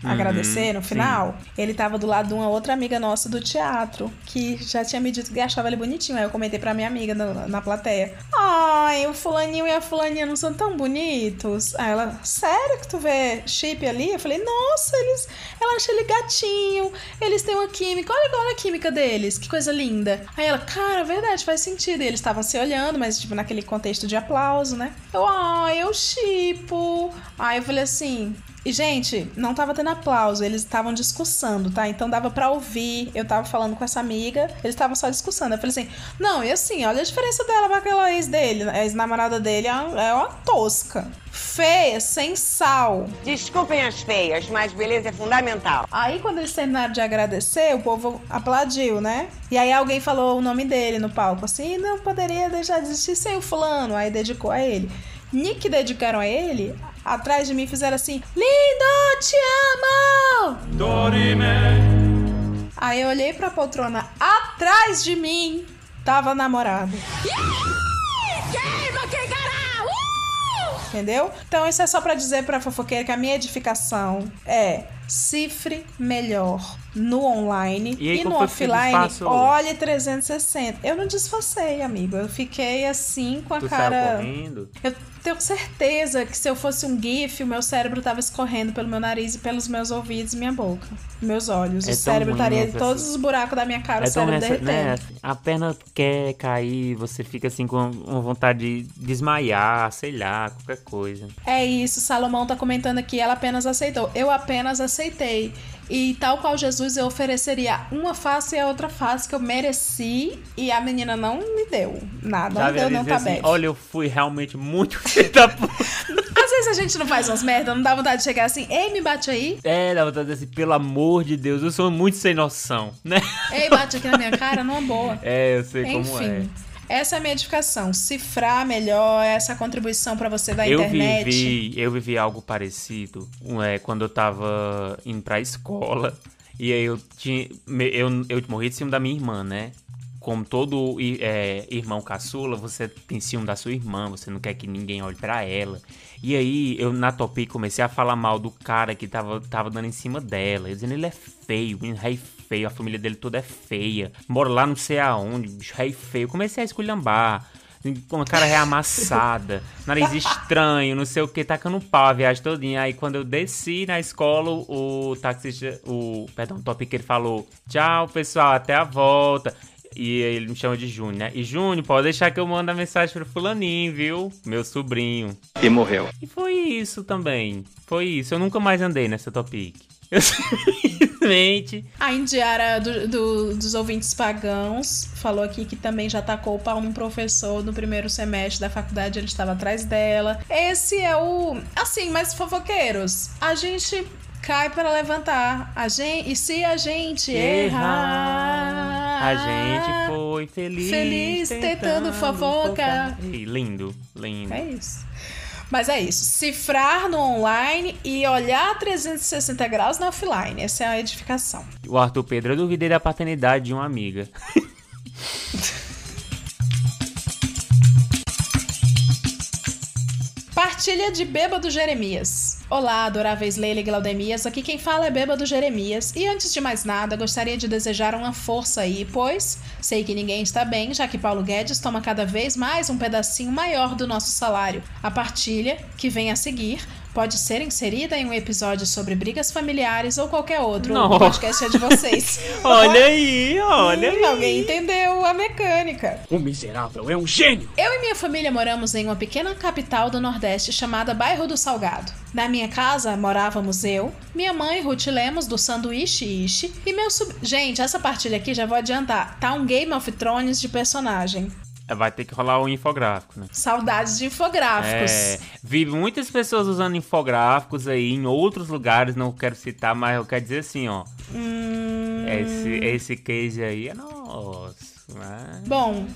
uhum, agradecer no final, sim. ele tava do lado de uma outra amiga nossa do teatro, que já tinha me dito que achava ele bonitinho. Aí eu comentei pra minha amiga na, na plateia: Ai, o fulaninho e a fulaninha não são tão bonitos. Aí ela, sério que tu vê chip ali? Eu falei, nossa, eles. Ela acha ele gatinho, eles têm uma química, olha, olha a química deles, que coisa linda. Aí ela, cara, verdade, faz sentido. E eles estavam se olhando, mas tipo naquele contexto de aplauso, né? Eu, ai, eu chipo. Aí eu falei assim, e, gente, não tava tendo aplauso, eles estavam discussando, tá? Então dava para ouvir. Eu tava falando com essa amiga, eles estavam só discussando. Eu falei assim: não, e assim, olha a diferença dela pra aquela ex dele. A ex-namorada dele é uma, é uma tosca. Feia, sem sal. Desculpem as feias, mas beleza é fundamental. Aí, quando eles terminaram de agradecer, o povo aplaudiu, né? E aí alguém falou o nome dele no palco, assim, não poderia deixar de existir sem o fulano. Aí dedicou a ele. Nick dedicaram a ele, atrás de mim fizeram assim: Lindo, te amo! Dorime. Aí eu olhei pra poltrona atrás de mim, tava namorado. Entendeu? Então isso é só para dizer pra fofoqueira que a minha edificação é cifre melhor no online e, aí, e no offline, olhe 360. Eu não disfarcei, amigo. Eu fiquei assim com a tu cara. Correndo? Eu tenho certeza que se eu fosse um GIF, o meu cérebro tava escorrendo pelo meu nariz e pelos meus ouvidos e minha boca. Meus olhos. É o cérebro estaria em todos os buracos da minha cara, é o cérebro nessa, derretendo. Né, a perna quer cair, você fica assim com uma vontade de desmaiar, sei lá, qualquer coisa. É isso, Salomão tá comentando aqui, ela apenas aceitou. Eu apenas aceitei. E tal qual Jesus, eu ofereceria uma face e a outra face que eu mereci. E a menina não me deu nada. Já não deu, não tá assim, Olha, eu fui realmente muito filho da puta. Às vezes a gente não faz umas merda, não dá vontade de chegar assim, ei, me bate aí. É, dá vontade de dizer assim, pelo amor de Deus, eu sou muito sem noção, né? Ei, bate aqui na minha cara, numa boa. É, eu sei Enfim. como é. Essa é a minha edificação. Cifrar melhor essa contribuição para você da eu internet. Vivi, eu vivi algo parecido é, quando eu tava indo pra escola. E aí eu tinha. Eu, eu morri de ciúme da minha irmã, né? Como todo é, irmão caçula, você tem ciúme da sua irmã, você não quer que ninguém olhe para ela. E aí eu na Topi comecei a falar mal do cara que tava, tava dando em cima dela. Eu dizendo ele é feio, rei feio, a família dele toda é feia. Mora lá não sei aonde, bicho rei feio. Comecei a esculhambar com a cara reamassada, nariz estranho, não sei o que, tacando pau a viagem todinha. Aí quando eu desci na escola, o taxista, o, perdão, o ele falou, tchau pessoal, até a volta. E ele me chama de Júnior, né? E Júnior, pode deixar que eu mando a mensagem pro fulaninho, viu? Meu sobrinho. E morreu. E foi isso também. Foi isso. Eu nunca mais andei nessa Topic. Eu simplesmente. A Indiara do, do, dos ouvintes pagãos falou aqui que também já tacou o pau num professor no primeiro semestre da faculdade, ele estava atrás dela. Esse é o. Assim, mas fofoqueiros, a gente cai para levantar. A gente, e se a gente errar, a gente foi feliz, feliz tentando, tentando fofoca. lindo, lindo. É isso. Mas é isso. Cifrar no online e olhar 360 graus no offline. Essa é a edificação. O Arthur Pedro, eu duvidei da paternidade de uma amiga. Partilha de Bêbado Jeremias. Olá, adoráveis Leila e Glaudemias. Aqui quem fala é Bêbado Jeremias. E antes de mais nada, gostaria de desejar uma força aí, pois sei que ninguém está bem, já que Paulo Guedes toma cada vez mais um pedacinho maior do nosso salário. A partilha, que vem a seguir, pode ser inserida em um episódio sobre brigas familiares ou qualquer outro. Não. O podcast é de vocês. olha aí, olha hum, aí. Alguém entendeu a mecânica. O miserável é um gênio. Eu e minha família moramos em uma pequena capital do Nordeste chamada Bairro do Salgado. Na minha casa morávamos eu, minha mãe Ruth Lemos do Sanduíche Ishi e meu sub... Gente, essa partilha aqui já vou adiantar. Tá um Game of Thrones de personagem. É, vai ter que rolar o um infográfico, né? Saudades de infográficos. É, vi muitas pessoas usando infográficos aí em outros lugares, não quero citar, mas eu quero dizer assim, ó. Hum... Esse, esse case aí é nosso. Né? Bom,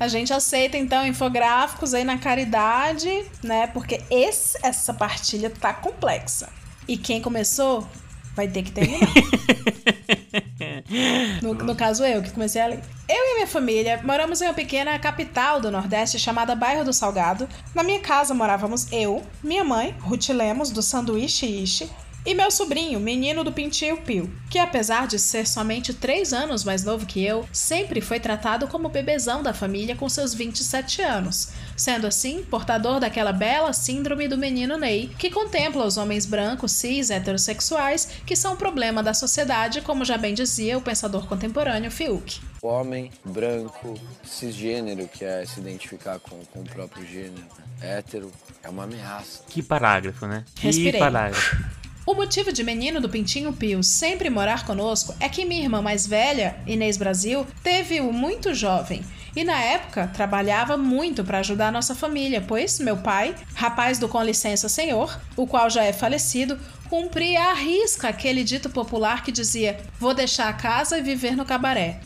a gente aceita então infográficos aí na caridade, né? Porque esse, essa partilha tá complexa. E quem começou vai ter que terminar. no, no, caso, eu que comecei a ler. Eu e minha família moramos em uma pequena capital do Nordeste chamada Bairro do Salgado. Na minha casa morávamos eu, minha mãe, Ruth Lemos, do Sanduíche Ishi, E meu sobrinho, menino do Pintinho Pio, que apesar de ser somente 3 anos mais novo que eu, sempre foi tratado como bebezão da família com seus 27 anos, sendo assim portador daquela bela síndrome do menino Ney, que contempla os homens brancos, cis, heterossexuais, que são um problema da sociedade, como já bem dizia o pensador contemporâneo Fiuk. O homem branco, cisgênero, que é se identificar com, com o próprio gênero, hétero, é uma ameaça. Que parágrafo, né? Que Respirei. parágrafo. O motivo de menino do Pintinho Pio sempre morar conosco é que minha irmã mais velha, Inês Brasil, teve-o muito jovem. E na época trabalhava muito para ajudar nossa família, pois meu pai, rapaz do Com licença senhor, o qual já é falecido, cumpria à risca aquele dito popular que dizia: Vou deixar a casa e viver no cabaré.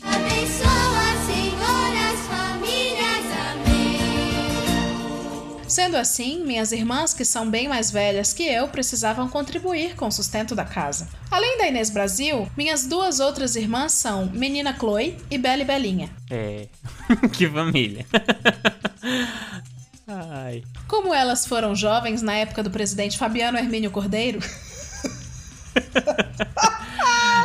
Sendo assim, minhas irmãs, que são bem mais velhas que eu, precisavam contribuir com o sustento da casa. Além da Inês Brasil, minhas duas outras irmãs são Menina Chloe e Belle Belinha. É. que família. Ai. Como elas foram jovens na época do presidente Fabiano Hermínio Cordeiro,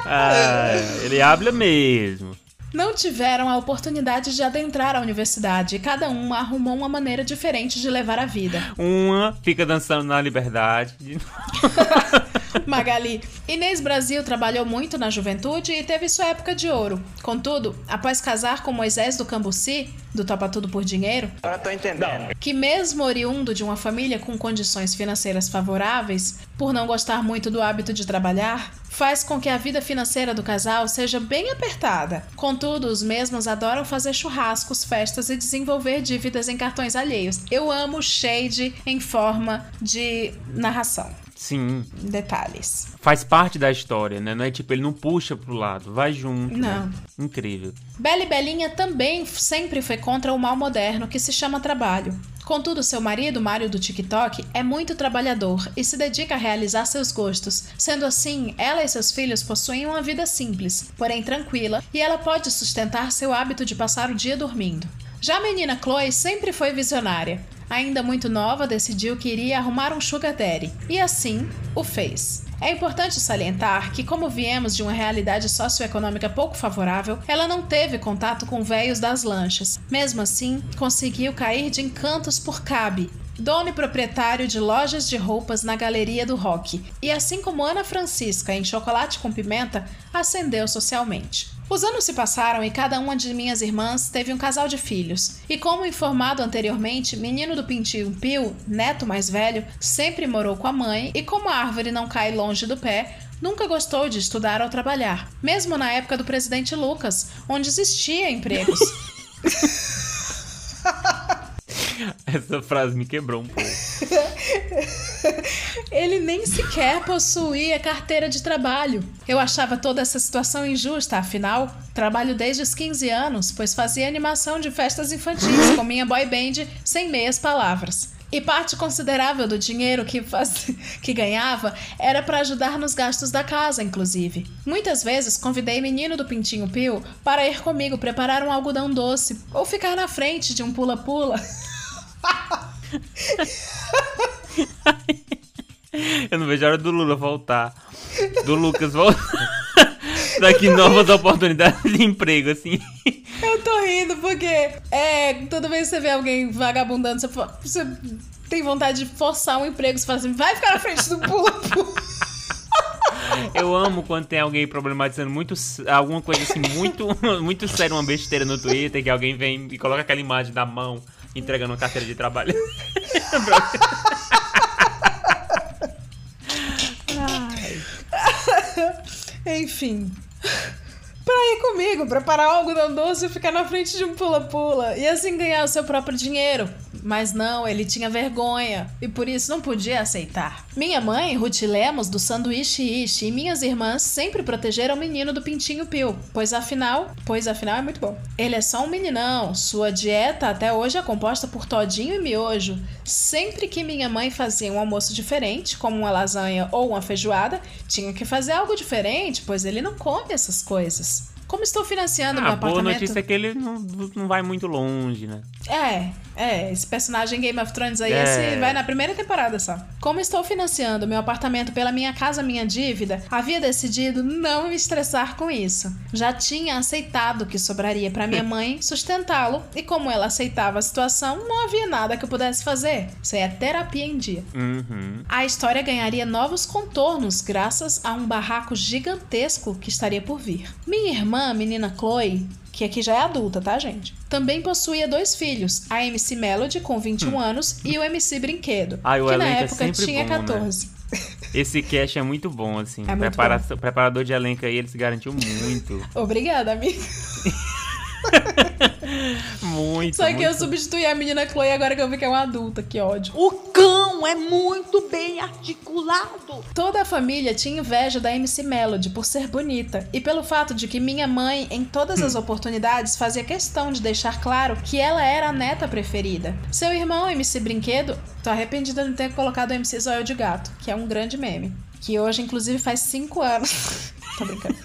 Ah, ele habla mesmo. Não tiveram a oportunidade de adentrar a universidade e cada uma arrumou uma maneira diferente de levar a vida. Uma fica dançando na liberdade. Magali. Inês Brasil trabalhou muito na juventude e teve sua época de ouro. Contudo, após casar com Moisés do Cambuci, do Topa Tudo por Dinheiro, Agora tô entendendo. que mesmo oriundo de uma família com condições financeiras favoráveis, por não gostar muito do hábito de trabalhar, faz com que a vida financeira do casal seja bem apertada. Contudo, os mesmos adoram fazer churrascos, festas e desenvolver dívidas em cartões alheios. Eu amo o shade em forma de narração. Sim. Detalhes. Faz parte da história, né? Não é tipo, ele não puxa pro lado, vai junto. Não. Né? Incrível. Bela e Belinha também sempre foi contra o mal moderno que se chama trabalho. Contudo, seu marido, Mário do TikTok, é muito trabalhador e se dedica a realizar seus gostos. Sendo assim, ela e seus filhos possuem uma vida simples, porém tranquila, e ela pode sustentar seu hábito de passar o dia dormindo. Já a menina Chloe sempre foi visionária. Ainda muito nova, decidiu que iria arrumar um sugar daddy, e assim o fez. É importante salientar que, como viemos de uma realidade socioeconômica pouco favorável, ela não teve contato com véios das lanchas. Mesmo assim, conseguiu cair de encantos por Cabe, dono e proprietário de lojas de roupas na Galeria do Rock, e assim como Ana Francisca em Chocolate com Pimenta, ascendeu socialmente. Os anos se passaram e cada uma de minhas irmãs teve um casal de filhos. E como informado anteriormente, menino do Pintinho Pio, neto mais velho, sempre morou com a mãe e como a árvore não cai longe do pé, nunca gostou de estudar ou trabalhar, mesmo na época do presidente Lucas, onde existia empregos. Essa frase me quebrou um pouco. Ele nem sequer possuía carteira de trabalho. Eu achava toda essa situação injusta, afinal, trabalho desde os 15 anos, pois fazia animação de festas infantis com minha boy band sem meias palavras. E parte considerável do dinheiro que, faz... que ganhava era para ajudar nos gastos da casa, inclusive. Muitas vezes convidei menino do Pintinho Pio para ir comigo preparar um algodão doce ou ficar na frente de um pula-pula. Eu não vejo a hora do Lula voltar. Do Lucas voltar. Daqui novas oportunidades de emprego, assim. Eu tô rindo porque é, toda vez que você vê alguém vagabundando, você, você tem vontade de forçar um emprego, você fala assim, vai ficar na frente do pula-pula. Eu amo quando tem alguém problematizando muito alguma coisa assim muito muito séria, uma besteira no Twitter, que alguém vem e coloca aquela imagem da mão entregando uma carteira de trabalho. Enfim. Pra ir comigo, preparar um algodão doce e ficar na frente de um pula-pula. E assim ganhar o seu próprio dinheiro. Mas não, ele tinha vergonha e por isso não podia aceitar. Minha mãe, Ruth Lemos, do Sanduíche Ishi, e minhas irmãs sempre protegeram o menino do Pintinho Pio, pois afinal, pois afinal é muito bom. Ele é só um meninão, sua dieta até hoje é composta por todinho e miojo. Sempre que minha mãe fazia um almoço diferente, como uma lasanha ou uma feijoada, tinha que fazer algo diferente, pois ele não come essas coisas. Como estou financiando meu a boa apartamento? notícia é que ele não, não vai muito longe, né? É, é, esse personagem Game of Thrones aí, É. esse vai na primeira temporada só. Como estou financiando meu apartamento pela minha casa, minha dívida, havia decidido não me estressar com isso. Já tinha aceitado que sobraria para minha mãe sustentá-lo, e como ela aceitava a situação, não havia nada que eu pudesse fazer. Isso aí é terapia em dia. Uhum. A história ganharia novos contornos graças a um barraco gigantesco que estaria por vir. Minha irmã, menina Chloe, que aqui já é adulta, tá, gente? Também possuía dois filhos, a MC Melody, com 21 anos, e o MC Brinquedo, Hum. Ai, o que na elenco é época sempre tinha bom, né? 14. Esse cast é muito bom, assim. É muito Prepara- Preparador de elenco aí, ele se garantiu muito. Obrigada, amiga. muito. Só que eu muito. substituí a menina Chloe agora que eu vi que é uma adulta, que ódio. O cão é muito bem articulado. Toda a família tinha inveja da MC Melody por ser bonita e pelo fato de que minha mãe, em todas Hum. as oportunidades, fazia questão de deixar claro que ela era a neta preferida. Seu irmão, MC Brinquedo, tô arrependida de não ter colocado o MC Zóio de Gato, que é um grande meme. Que hoje, inclusive, faz cinco anos. Tô brincando.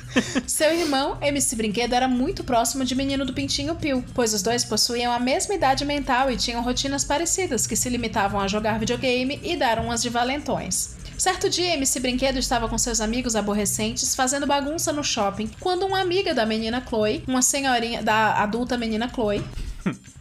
Seu irmão, MC Brinquedo, era muito próximo de Menino do Pintinho Pio, pois os dois possuíam a mesma idade mental e tinham rotinas parecidas que se limitavam a jogar videogame e dar umas de valentões. Certo dia, MC Brinquedo estava com seus amigos aborrecentes fazendo bagunça no shopping, quando uma amiga da menina Chloe, uma senhorinha da adulta menina Chloe,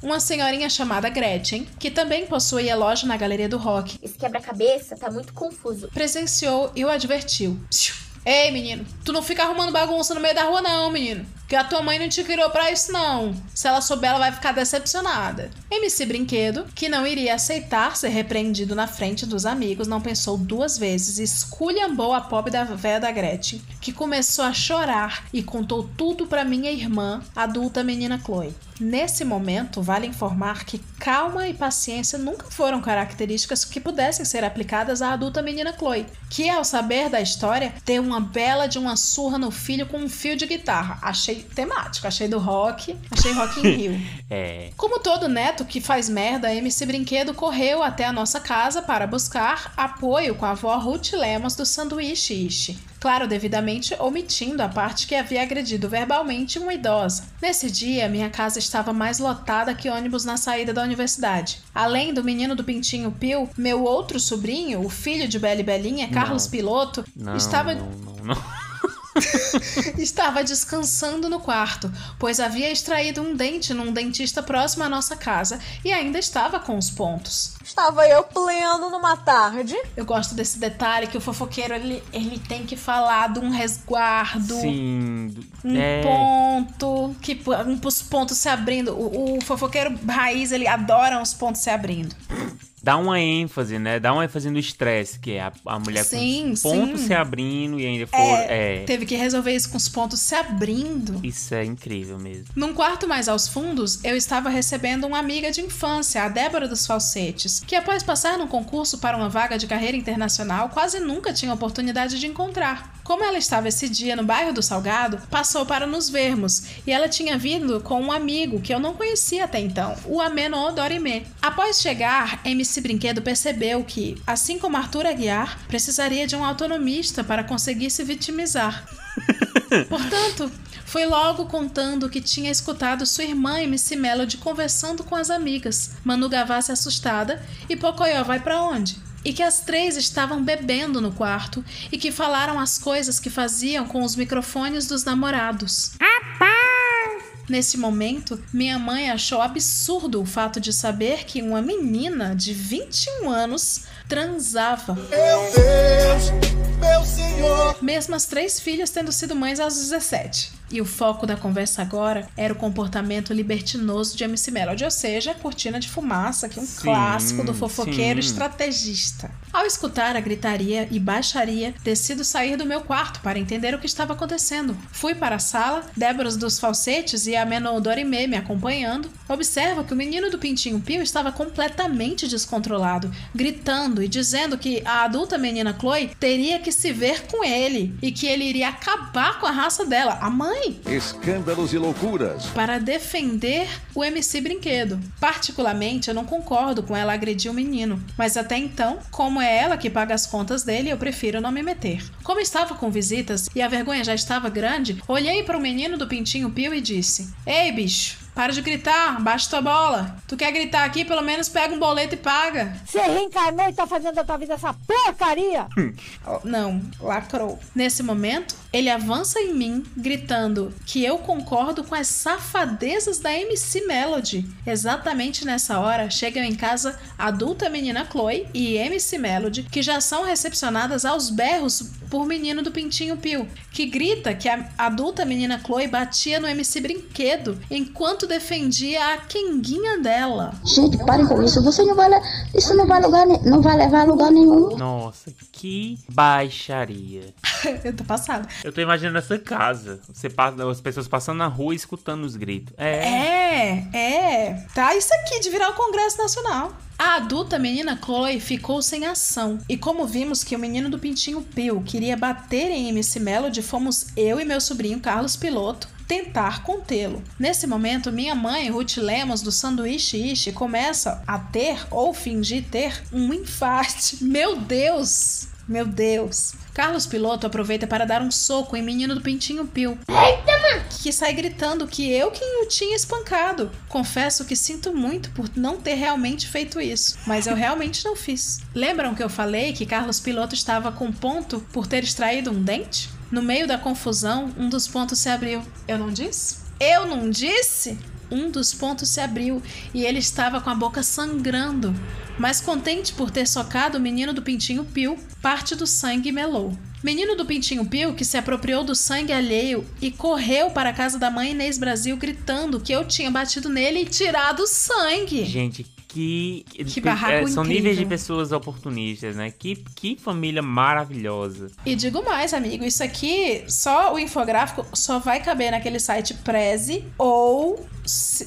uma senhorinha chamada Gretchen, que também possuía loja na Galeria do Rock, Esse quebra-cabeça tá muito confuso. presenciou e o advertiu. Psiu. Ei, menino, tu não fica arrumando bagunça no meio da rua, não, menino. Que a tua mãe não te criou pra isso, não. Se ela souber, ela vai ficar decepcionada. MC Brinquedo, que não iria aceitar ser repreendido na frente dos amigos, não pensou duas vezes e esculhambou a pobre da véia da Gretchen, que começou a chorar e contou tudo pra minha irmã, adulta menina Chloe. Nesse momento, vale informar que calma e paciência nunca foram características que pudessem ser aplicadas à adulta menina Chloe, que, ao saber da história, deu uma bela de uma surra no filho com um fio de guitarra. Achei temático, achei do rock, achei rock in Rio. É. Como todo neto que faz merda, MC Brinquedo correu até a nossa casa para buscar apoio com a avó Ruth Lemos do sanduíche Ishi. Claro, devidamente omitindo a parte que havia agredido verbalmente uma idosa. Nesse dia, minha casa estava mais lotada que ônibus na saída da universidade. Além do menino do Pintinho Pio, meu outro sobrinho, o filho de Bela e Belinha, Carlos Não. Piloto, Não, estava não. estava descansando no quarto, pois havia extraído um dente num dentista próximo à nossa casa e ainda estava com os pontos. Estava eu pleno numa tarde. Eu gosto desse detalhe que o fofoqueiro ele, ele tem que falar de um resguardo, Sim. um é. ponto, que um, os pontos se abrindo. O, o fofoqueiro raiz ele adora os pontos se abrindo. Dá uma ênfase, né? Dá uma ênfase no estresse, que é a, a mulher Sim, com os pontos sim. se abrindo e ainda for. É, É. Teve que resolver isso com os pontos se abrindo. Isso é incrível mesmo. Num quarto mais aos fundos, eu estava recebendo uma amiga de infância, a Débora dos Falsetes, que após passar num concurso para uma vaga de carreira internacional, quase nunca tinha oportunidade de encontrar. Como ela estava esse dia no bairro do Salgado, passou para nos vermos, e ela tinha vindo com um amigo que eu não conhecia até então, o Ameno Dorime. Após chegar, MC Brinquedo percebeu que, assim como Arthur Aguiar, precisaria de um autonomista para conseguir se vitimizar. Portanto, foi logo contando que tinha escutado sua irmã MC Melody conversando com as amigas, Manu Gavassi assustada e Pocoyo vai pra onde? E que as três estavam bebendo no quarto e que falaram as coisas que faziam com os microfones dos namorados. Nesse momento, minha mãe achou absurdo o fato de saber que uma menina de 21 anos transava. Meu Deus, meu Senhor. Mesmo as três filhas tendo sido mães aos 17. E o foco da conversa agora era o comportamento libertinoso de MC Melody, ou seja, a cortina de fumaça, que é um Sim, clássico do fofoqueiro sim. estrategista. Ao escutar a gritaria e baixaria, decido sair do meu quarto para entender o que estava acontecendo. Fui para a sala, Débora dos falsetes e a Menor Dorime me acompanhando. Observo que o menino do Pintinho Pio estava completamente descontrolado, gritando e dizendo que a adulta menina Chloe teria que se ver com ele e que ele iria acabar com a raça dela, a mãe Escândalos e loucuras. para defender o MC Brinquedo. Particularmente, eu não concordo com ela agredir o menino, mas até então, como é ela que paga as contas dele, eu prefiro não me meter. Como estava com visitas e a vergonha já estava grande, olhei para o menino do Pintinho Pio e disse: Ei, bicho, Para de gritar, baixa tua bola. Tu quer gritar aqui, pelo menos pega um boleto e paga. Você reencarnou e tá fazendo da tua vida essa porcaria? Oh, não, lacrou. Nesse momento, ele avança em mim, gritando que eu concordo com as safadezas da MC Melody. Exatamente nessa hora, chegam em casa a adulta menina Chloe e MC Melody, que já são recepcionadas aos berros por menino do Pintinho Pio, que grita que a adulta menina Chloe batia no MC Brinquedo enquanto defendia a quenguinha dela. Gente, parem com isso. Você não vai, isso não vai, lugar, não vai levar a lugar nenhum. Nossa, que baixaria. eu tô passada. Eu tô imaginando essa casa. Você passa, as pessoas passando na rua e escutando os gritos. É. É, é. Tá isso aqui de virar o Congresso Nacional. A adulta menina Chloe ficou sem ação. E como vimos que o menino do Pintinho Pio queria bater em MC Melody, fomos eu e meu sobrinho Carlos Piloto tentar contê-lo. Nesse momento, minha mãe, Ruth Lemos, do Sanduíche Ishi, começa a ter ou fingir ter um infarte. Meu Deus! Meu Deus! Carlos Piloto aproveita para dar um soco em menino do Pintinho Pio. Que sai gritando que eu quem o tinha espancado. Confesso que sinto muito por não ter realmente feito isso, mas eu realmente não fiz. Lembram que eu falei que Carlos Piloto estava com ponto por ter extraído um dente? No meio da confusão, um dos pontos se abriu. Eu não disse? Eu não disse? Um dos pontos se abriu e ele estava com a boca sangrando. Mas contente por ter socado o menino do Pintinho Pio, parte do sangue melou. Menino do Pintinho Pio que se apropriou do sangue alheio e correu para a casa da mãe Inês Brasil gritando que eu tinha batido nele e tirado o sangue. Gente, que. Que barraco São incrível. níveis de pessoas oportunistas, né? Que, que família maravilhosa. E digo mais, amigo, isso aqui, só o infográfico só vai caber naquele site Prezi ou,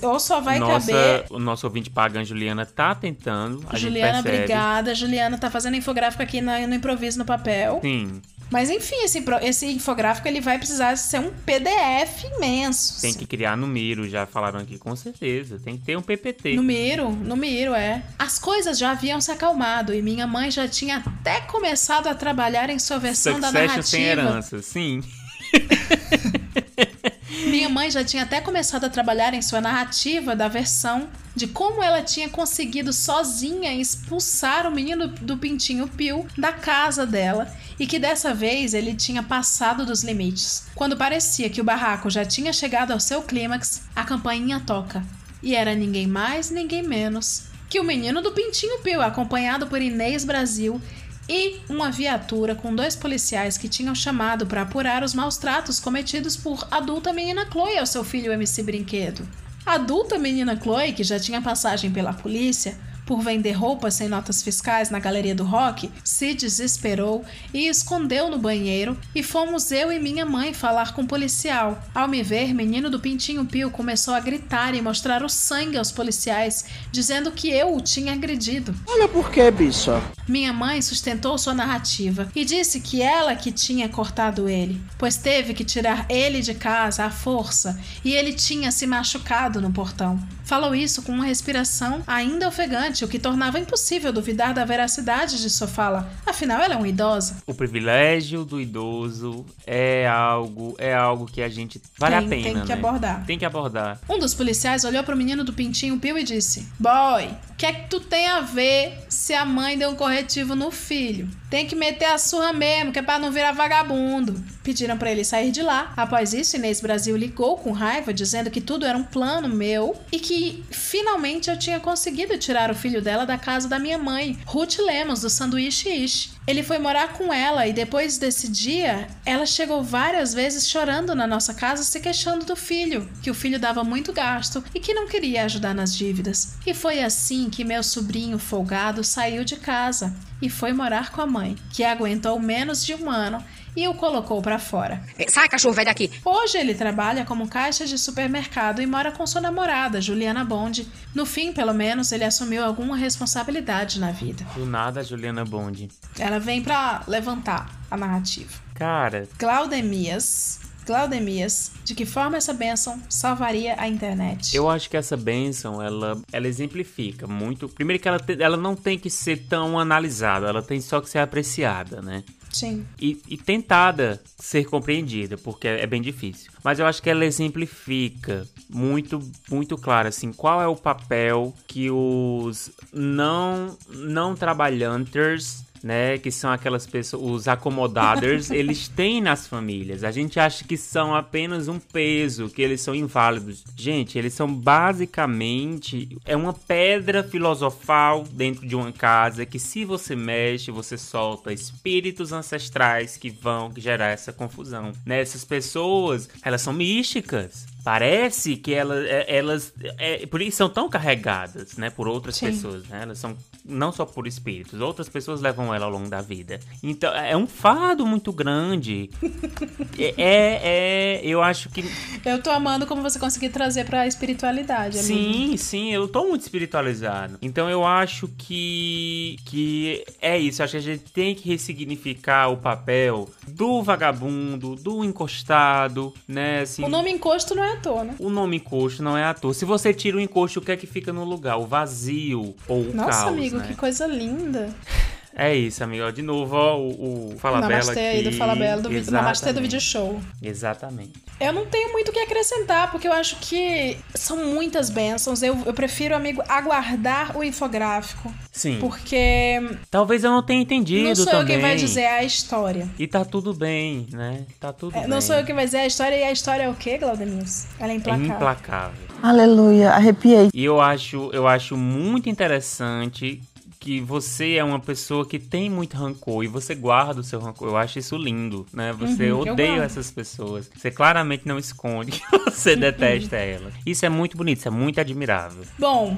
ou só vai Nossa, caber. o nosso ouvinte paga, a Juliana, tá tentando. A Juliana, obrigada. Juliana tá fazendo infográfico aqui na- no improviso no papel. Sim, Mas enfim, esse, esse infográfico ele vai precisar ser um PDF imenso. tem que criar no Miro, já falaram aqui, com certeza. Tem que ter um PPT. No Miro, no Miro, é. As coisas já haviam se acalmado e minha mãe já tinha até começado a trabalhar em sua versão da Succession sem narrativa. herança, sim. Minha mãe já tinha até começado a trabalhar em sua narrativa da versão de como ela tinha conseguido sozinha expulsar o menino do Pintinho Pio da casa dela e que dessa vez ele tinha passado dos limites. Quando parecia que o barraco já tinha chegado ao seu clímax, a campainha toca. E era ninguém mais, ninguém menos que o menino do Pintinho Pio, acompanhado por Inês Brasil e uma viatura com dois policiais que tinham chamado para apurar os maus tratos cometidos por adulta menina Chloe ao seu filho MC Brinquedo. A adulta menina Chloe, que já tinha passagem pela polícia por vender roupas sem notas fiscais na galeria do rock, se desesperou e escondeu no banheiro e fomos eu e minha mãe falar com o policial. Ao me ver, menino do Pintinho Pio começou a gritar e mostrar o sangue aos policiais, dizendo que eu o tinha agredido. Olha por que, bicha. Minha mãe sustentou sua narrativa e disse que ela que tinha cortado ele, pois teve que tirar ele de casa à força e ele tinha se machucado no portão. Falou isso com uma respiração ainda ofegante, o que tornava impossível duvidar da veracidade de sua fala. Afinal, ela é uma idosa. O privilégio do idoso é algo, é algo que a gente vale Tem- a pena, tem que né? abordar. Tem que abordar. Um dos policiais olhou pro menino do Pintinho Pio e disse: Boy, o que é que tu tem a ver se a mãe deu um corretivo no filho? Tem que meter a surra mesmo, que é pra não virar vagabundo. Pediram pra ele sair de lá. Após isso, Inês Brasil ligou com raiva, dizendo que tudo era um plano meu e que finalmente eu tinha conseguido tirar o filho dela da casa da minha mãe, Ruth Lemos, do Sanduíche Ish. Ele foi morar com ela e depois desse dia, ela chegou várias vezes chorando na nossa casa, se queixando do filho, que o filho dava muito gasto e que não queria ajudar nas dívidas. E foi assim que meu sobrinho folgado saiu de casa e foi morar com a mãe, que aguentou menos de um ano e o colocou pra fora. Sai, cachorro, vai daqui. Hoje ele trabalha como caixa de supermercado e mora com sua namorada, Juliana Bond. No fim, pelo menos, ele assumiu alguma responsabilidade na vida. Do nada, Juliana Bond. Ela vem pra levantar a narrativa. Cara, Glaudemias. Glaudemias, de que forma essa bênção salvaria a internet? eu acho que essa benção, ela, ela exemplifica muito. Primeiro que ela, te- ela não tem que ser tão analisada, ela tem só que ser apreciada, né? Sim. E, e tentada ser compreendida, porque é, é bem difícil. Mas eu acho que ela exemplifica muito, muito claro, assim, qual é o papel que os não, não trabalhantes né, que são aquelas pessoas, os acomodados, eles têm nas famílias. A gente acha que são apenas um peso, que eles são inválidos. Gente, eles são basicamente é uma pedra filosofal dentro de uma casa que se você mexe, você solta espíritos ancestrais que vão gerar essa confusão. Né? Essas pessoas, elas são místicas. Parece que elas, é, elas é, por isso são tão carregadas, né, por outras Sim. pessoas, né? Elas são não só por espíritos, outras pessoas levam ela ao longo da vida. Então é um fardo muito grande. é, é, é- eu acho que Eu tô amando como você conseguiu trazer pra espiritualidade, amigo. Sim, sim, eu tô muito espiritualizado. Então eu acho que que é isso, eu acho que a gente tem que ressignificar o papel do vagabundo, do encostado, né, assim. O nome encosto não é à toa, né? O nome encosto não é à toa. Se você tira o encosto, o que é que fica no lugar? O vazio ou o Nossa, caos, amigo, né? que coisa linda. É isso, amigo. Ó, De novo, ó, o, o Fala Bela Namastê aí do aqui. Fala Bela, do, Namastê do Exatamente. Video Show. Exatamente. Eu não tenho muito o que acrescentar, porque eu acho que são muitas bênçãos. Eu, eu prefiro, amigo, aguardar o infográfico. Sim. Porque Talvez eu não tenha entendido não sou também. eu quem vai dizer a história. E tá tudo bem, né? Tá tudo É, bem. não sou eu quem vai dizer a história, e a história é o quê, Glaudemils? Ela é É implacável. implacável. Aleluia, arrepiei. E eu acho, eu acho muito interessante que você é uma pessoa que tem muito rancor e você guarda o seu rancor. Eu acho isso lindo, né? Você Uhum, odeia essas pessoas. Você claramente não esconde que você Uhum. detesta elas. Isso é muito bonito, isso é muito admirável. Bom,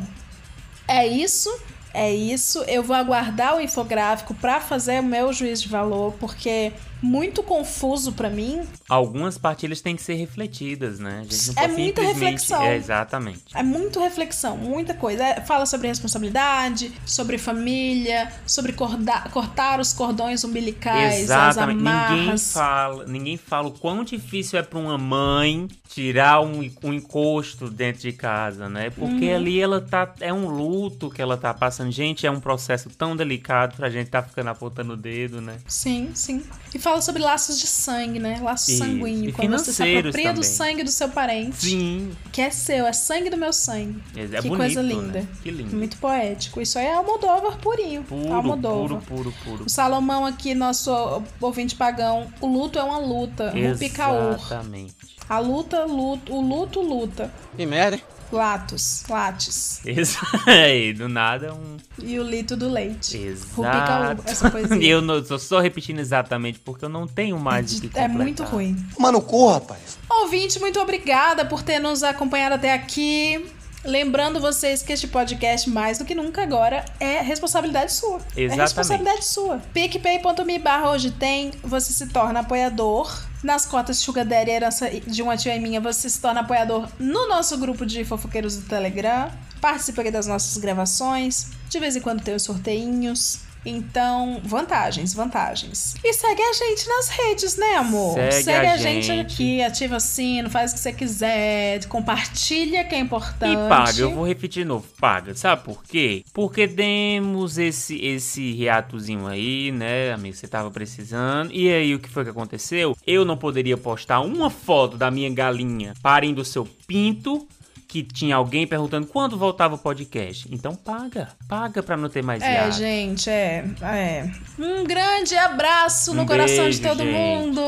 é isso. É isso. Eu vou aguardar o infográfico pra fazer o meu juízo de valor, porque muito confuso pra mim. Algumas partilhas têm que ser refletidas, né? A gente não É muita reflexão. É, exatamente. É muito reflexão, muita coisa. É, fala sobre responsabilidade, sobre família, sobre corda- cortar os cordões umbilicais, Exatamente. as Ninguém amarras. fala, ninguém fala o quão difícil é para uma mãe tirar um, um encosto dentro de casa, né? Porque Uhum. ali ela tá é um luto que ela tá passando. Gente, é um processo tão delicado pra gente tá ficando apontando o dedo, né? Sim, sim. E fala sobre laços de sangue, né? Laço Isso. sanguíneo. E Quando você se apropria do também. sangue do seu parente. Sim. Que é seu, é sangue do meu sangue. É, é que bonito, coisa linda. né? Que lindo. Muito poético. Isso aí é Almodóvar purinho. Puro, Almodóvar. puro, puro, puro. O Salomão aqui, nosso ouvinte pagão, o luto é uma luta. Rupi Kaur. Exatamente. A luta, luto, o luto, luta. Que merda, hein? Latos, lates. Isso aí, do nada um. E o lito do leite. Exato. Essa E poesia. eu não, tô só repetindo exatamente porque eu não tenho mais o que É completar. muito ruim. Mano, corra, rapaz. Ouvinte, muito obrigada por ter nos acompanhado até aqui. Lembrando vocês que este podcast, mais do que nunca agora, é responsabilidade sua. É Exatamente. responsabilidade sua. PicPay.me barra hoje tem, você se torna apoiador. Nas cotas Sugar Daddy Herança de uma tia minha, você se torna apoiador no nosso grupo de fofoqueiros do Telegram. Participa das nossas gravações. De vez em quando tem os sorteinhos. Então, vantagens, vantagens. E segue a gente nas redes, né, amor? Segue a gente. gente. aqui, ativa o sino, faz o que você quiser, compartilha que é importante. E paga, eu vou repetir de novo, paga. Sabe por quê? Porque demos esse esse reatozinho aí, né, amigo? Você tava precisando. E aí, o que foi que aconteceu? Eu não poderia postar uma foto da minha galinha parindo seu pinto. Que tinha alguém perguntando quando voltava o podcast. Então paga, paga pra não ter mais É, hiato. gente, é, é. Um grande abraço no Um coração de beijo, todo gente. mundo.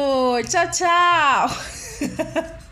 Tchau, tchau.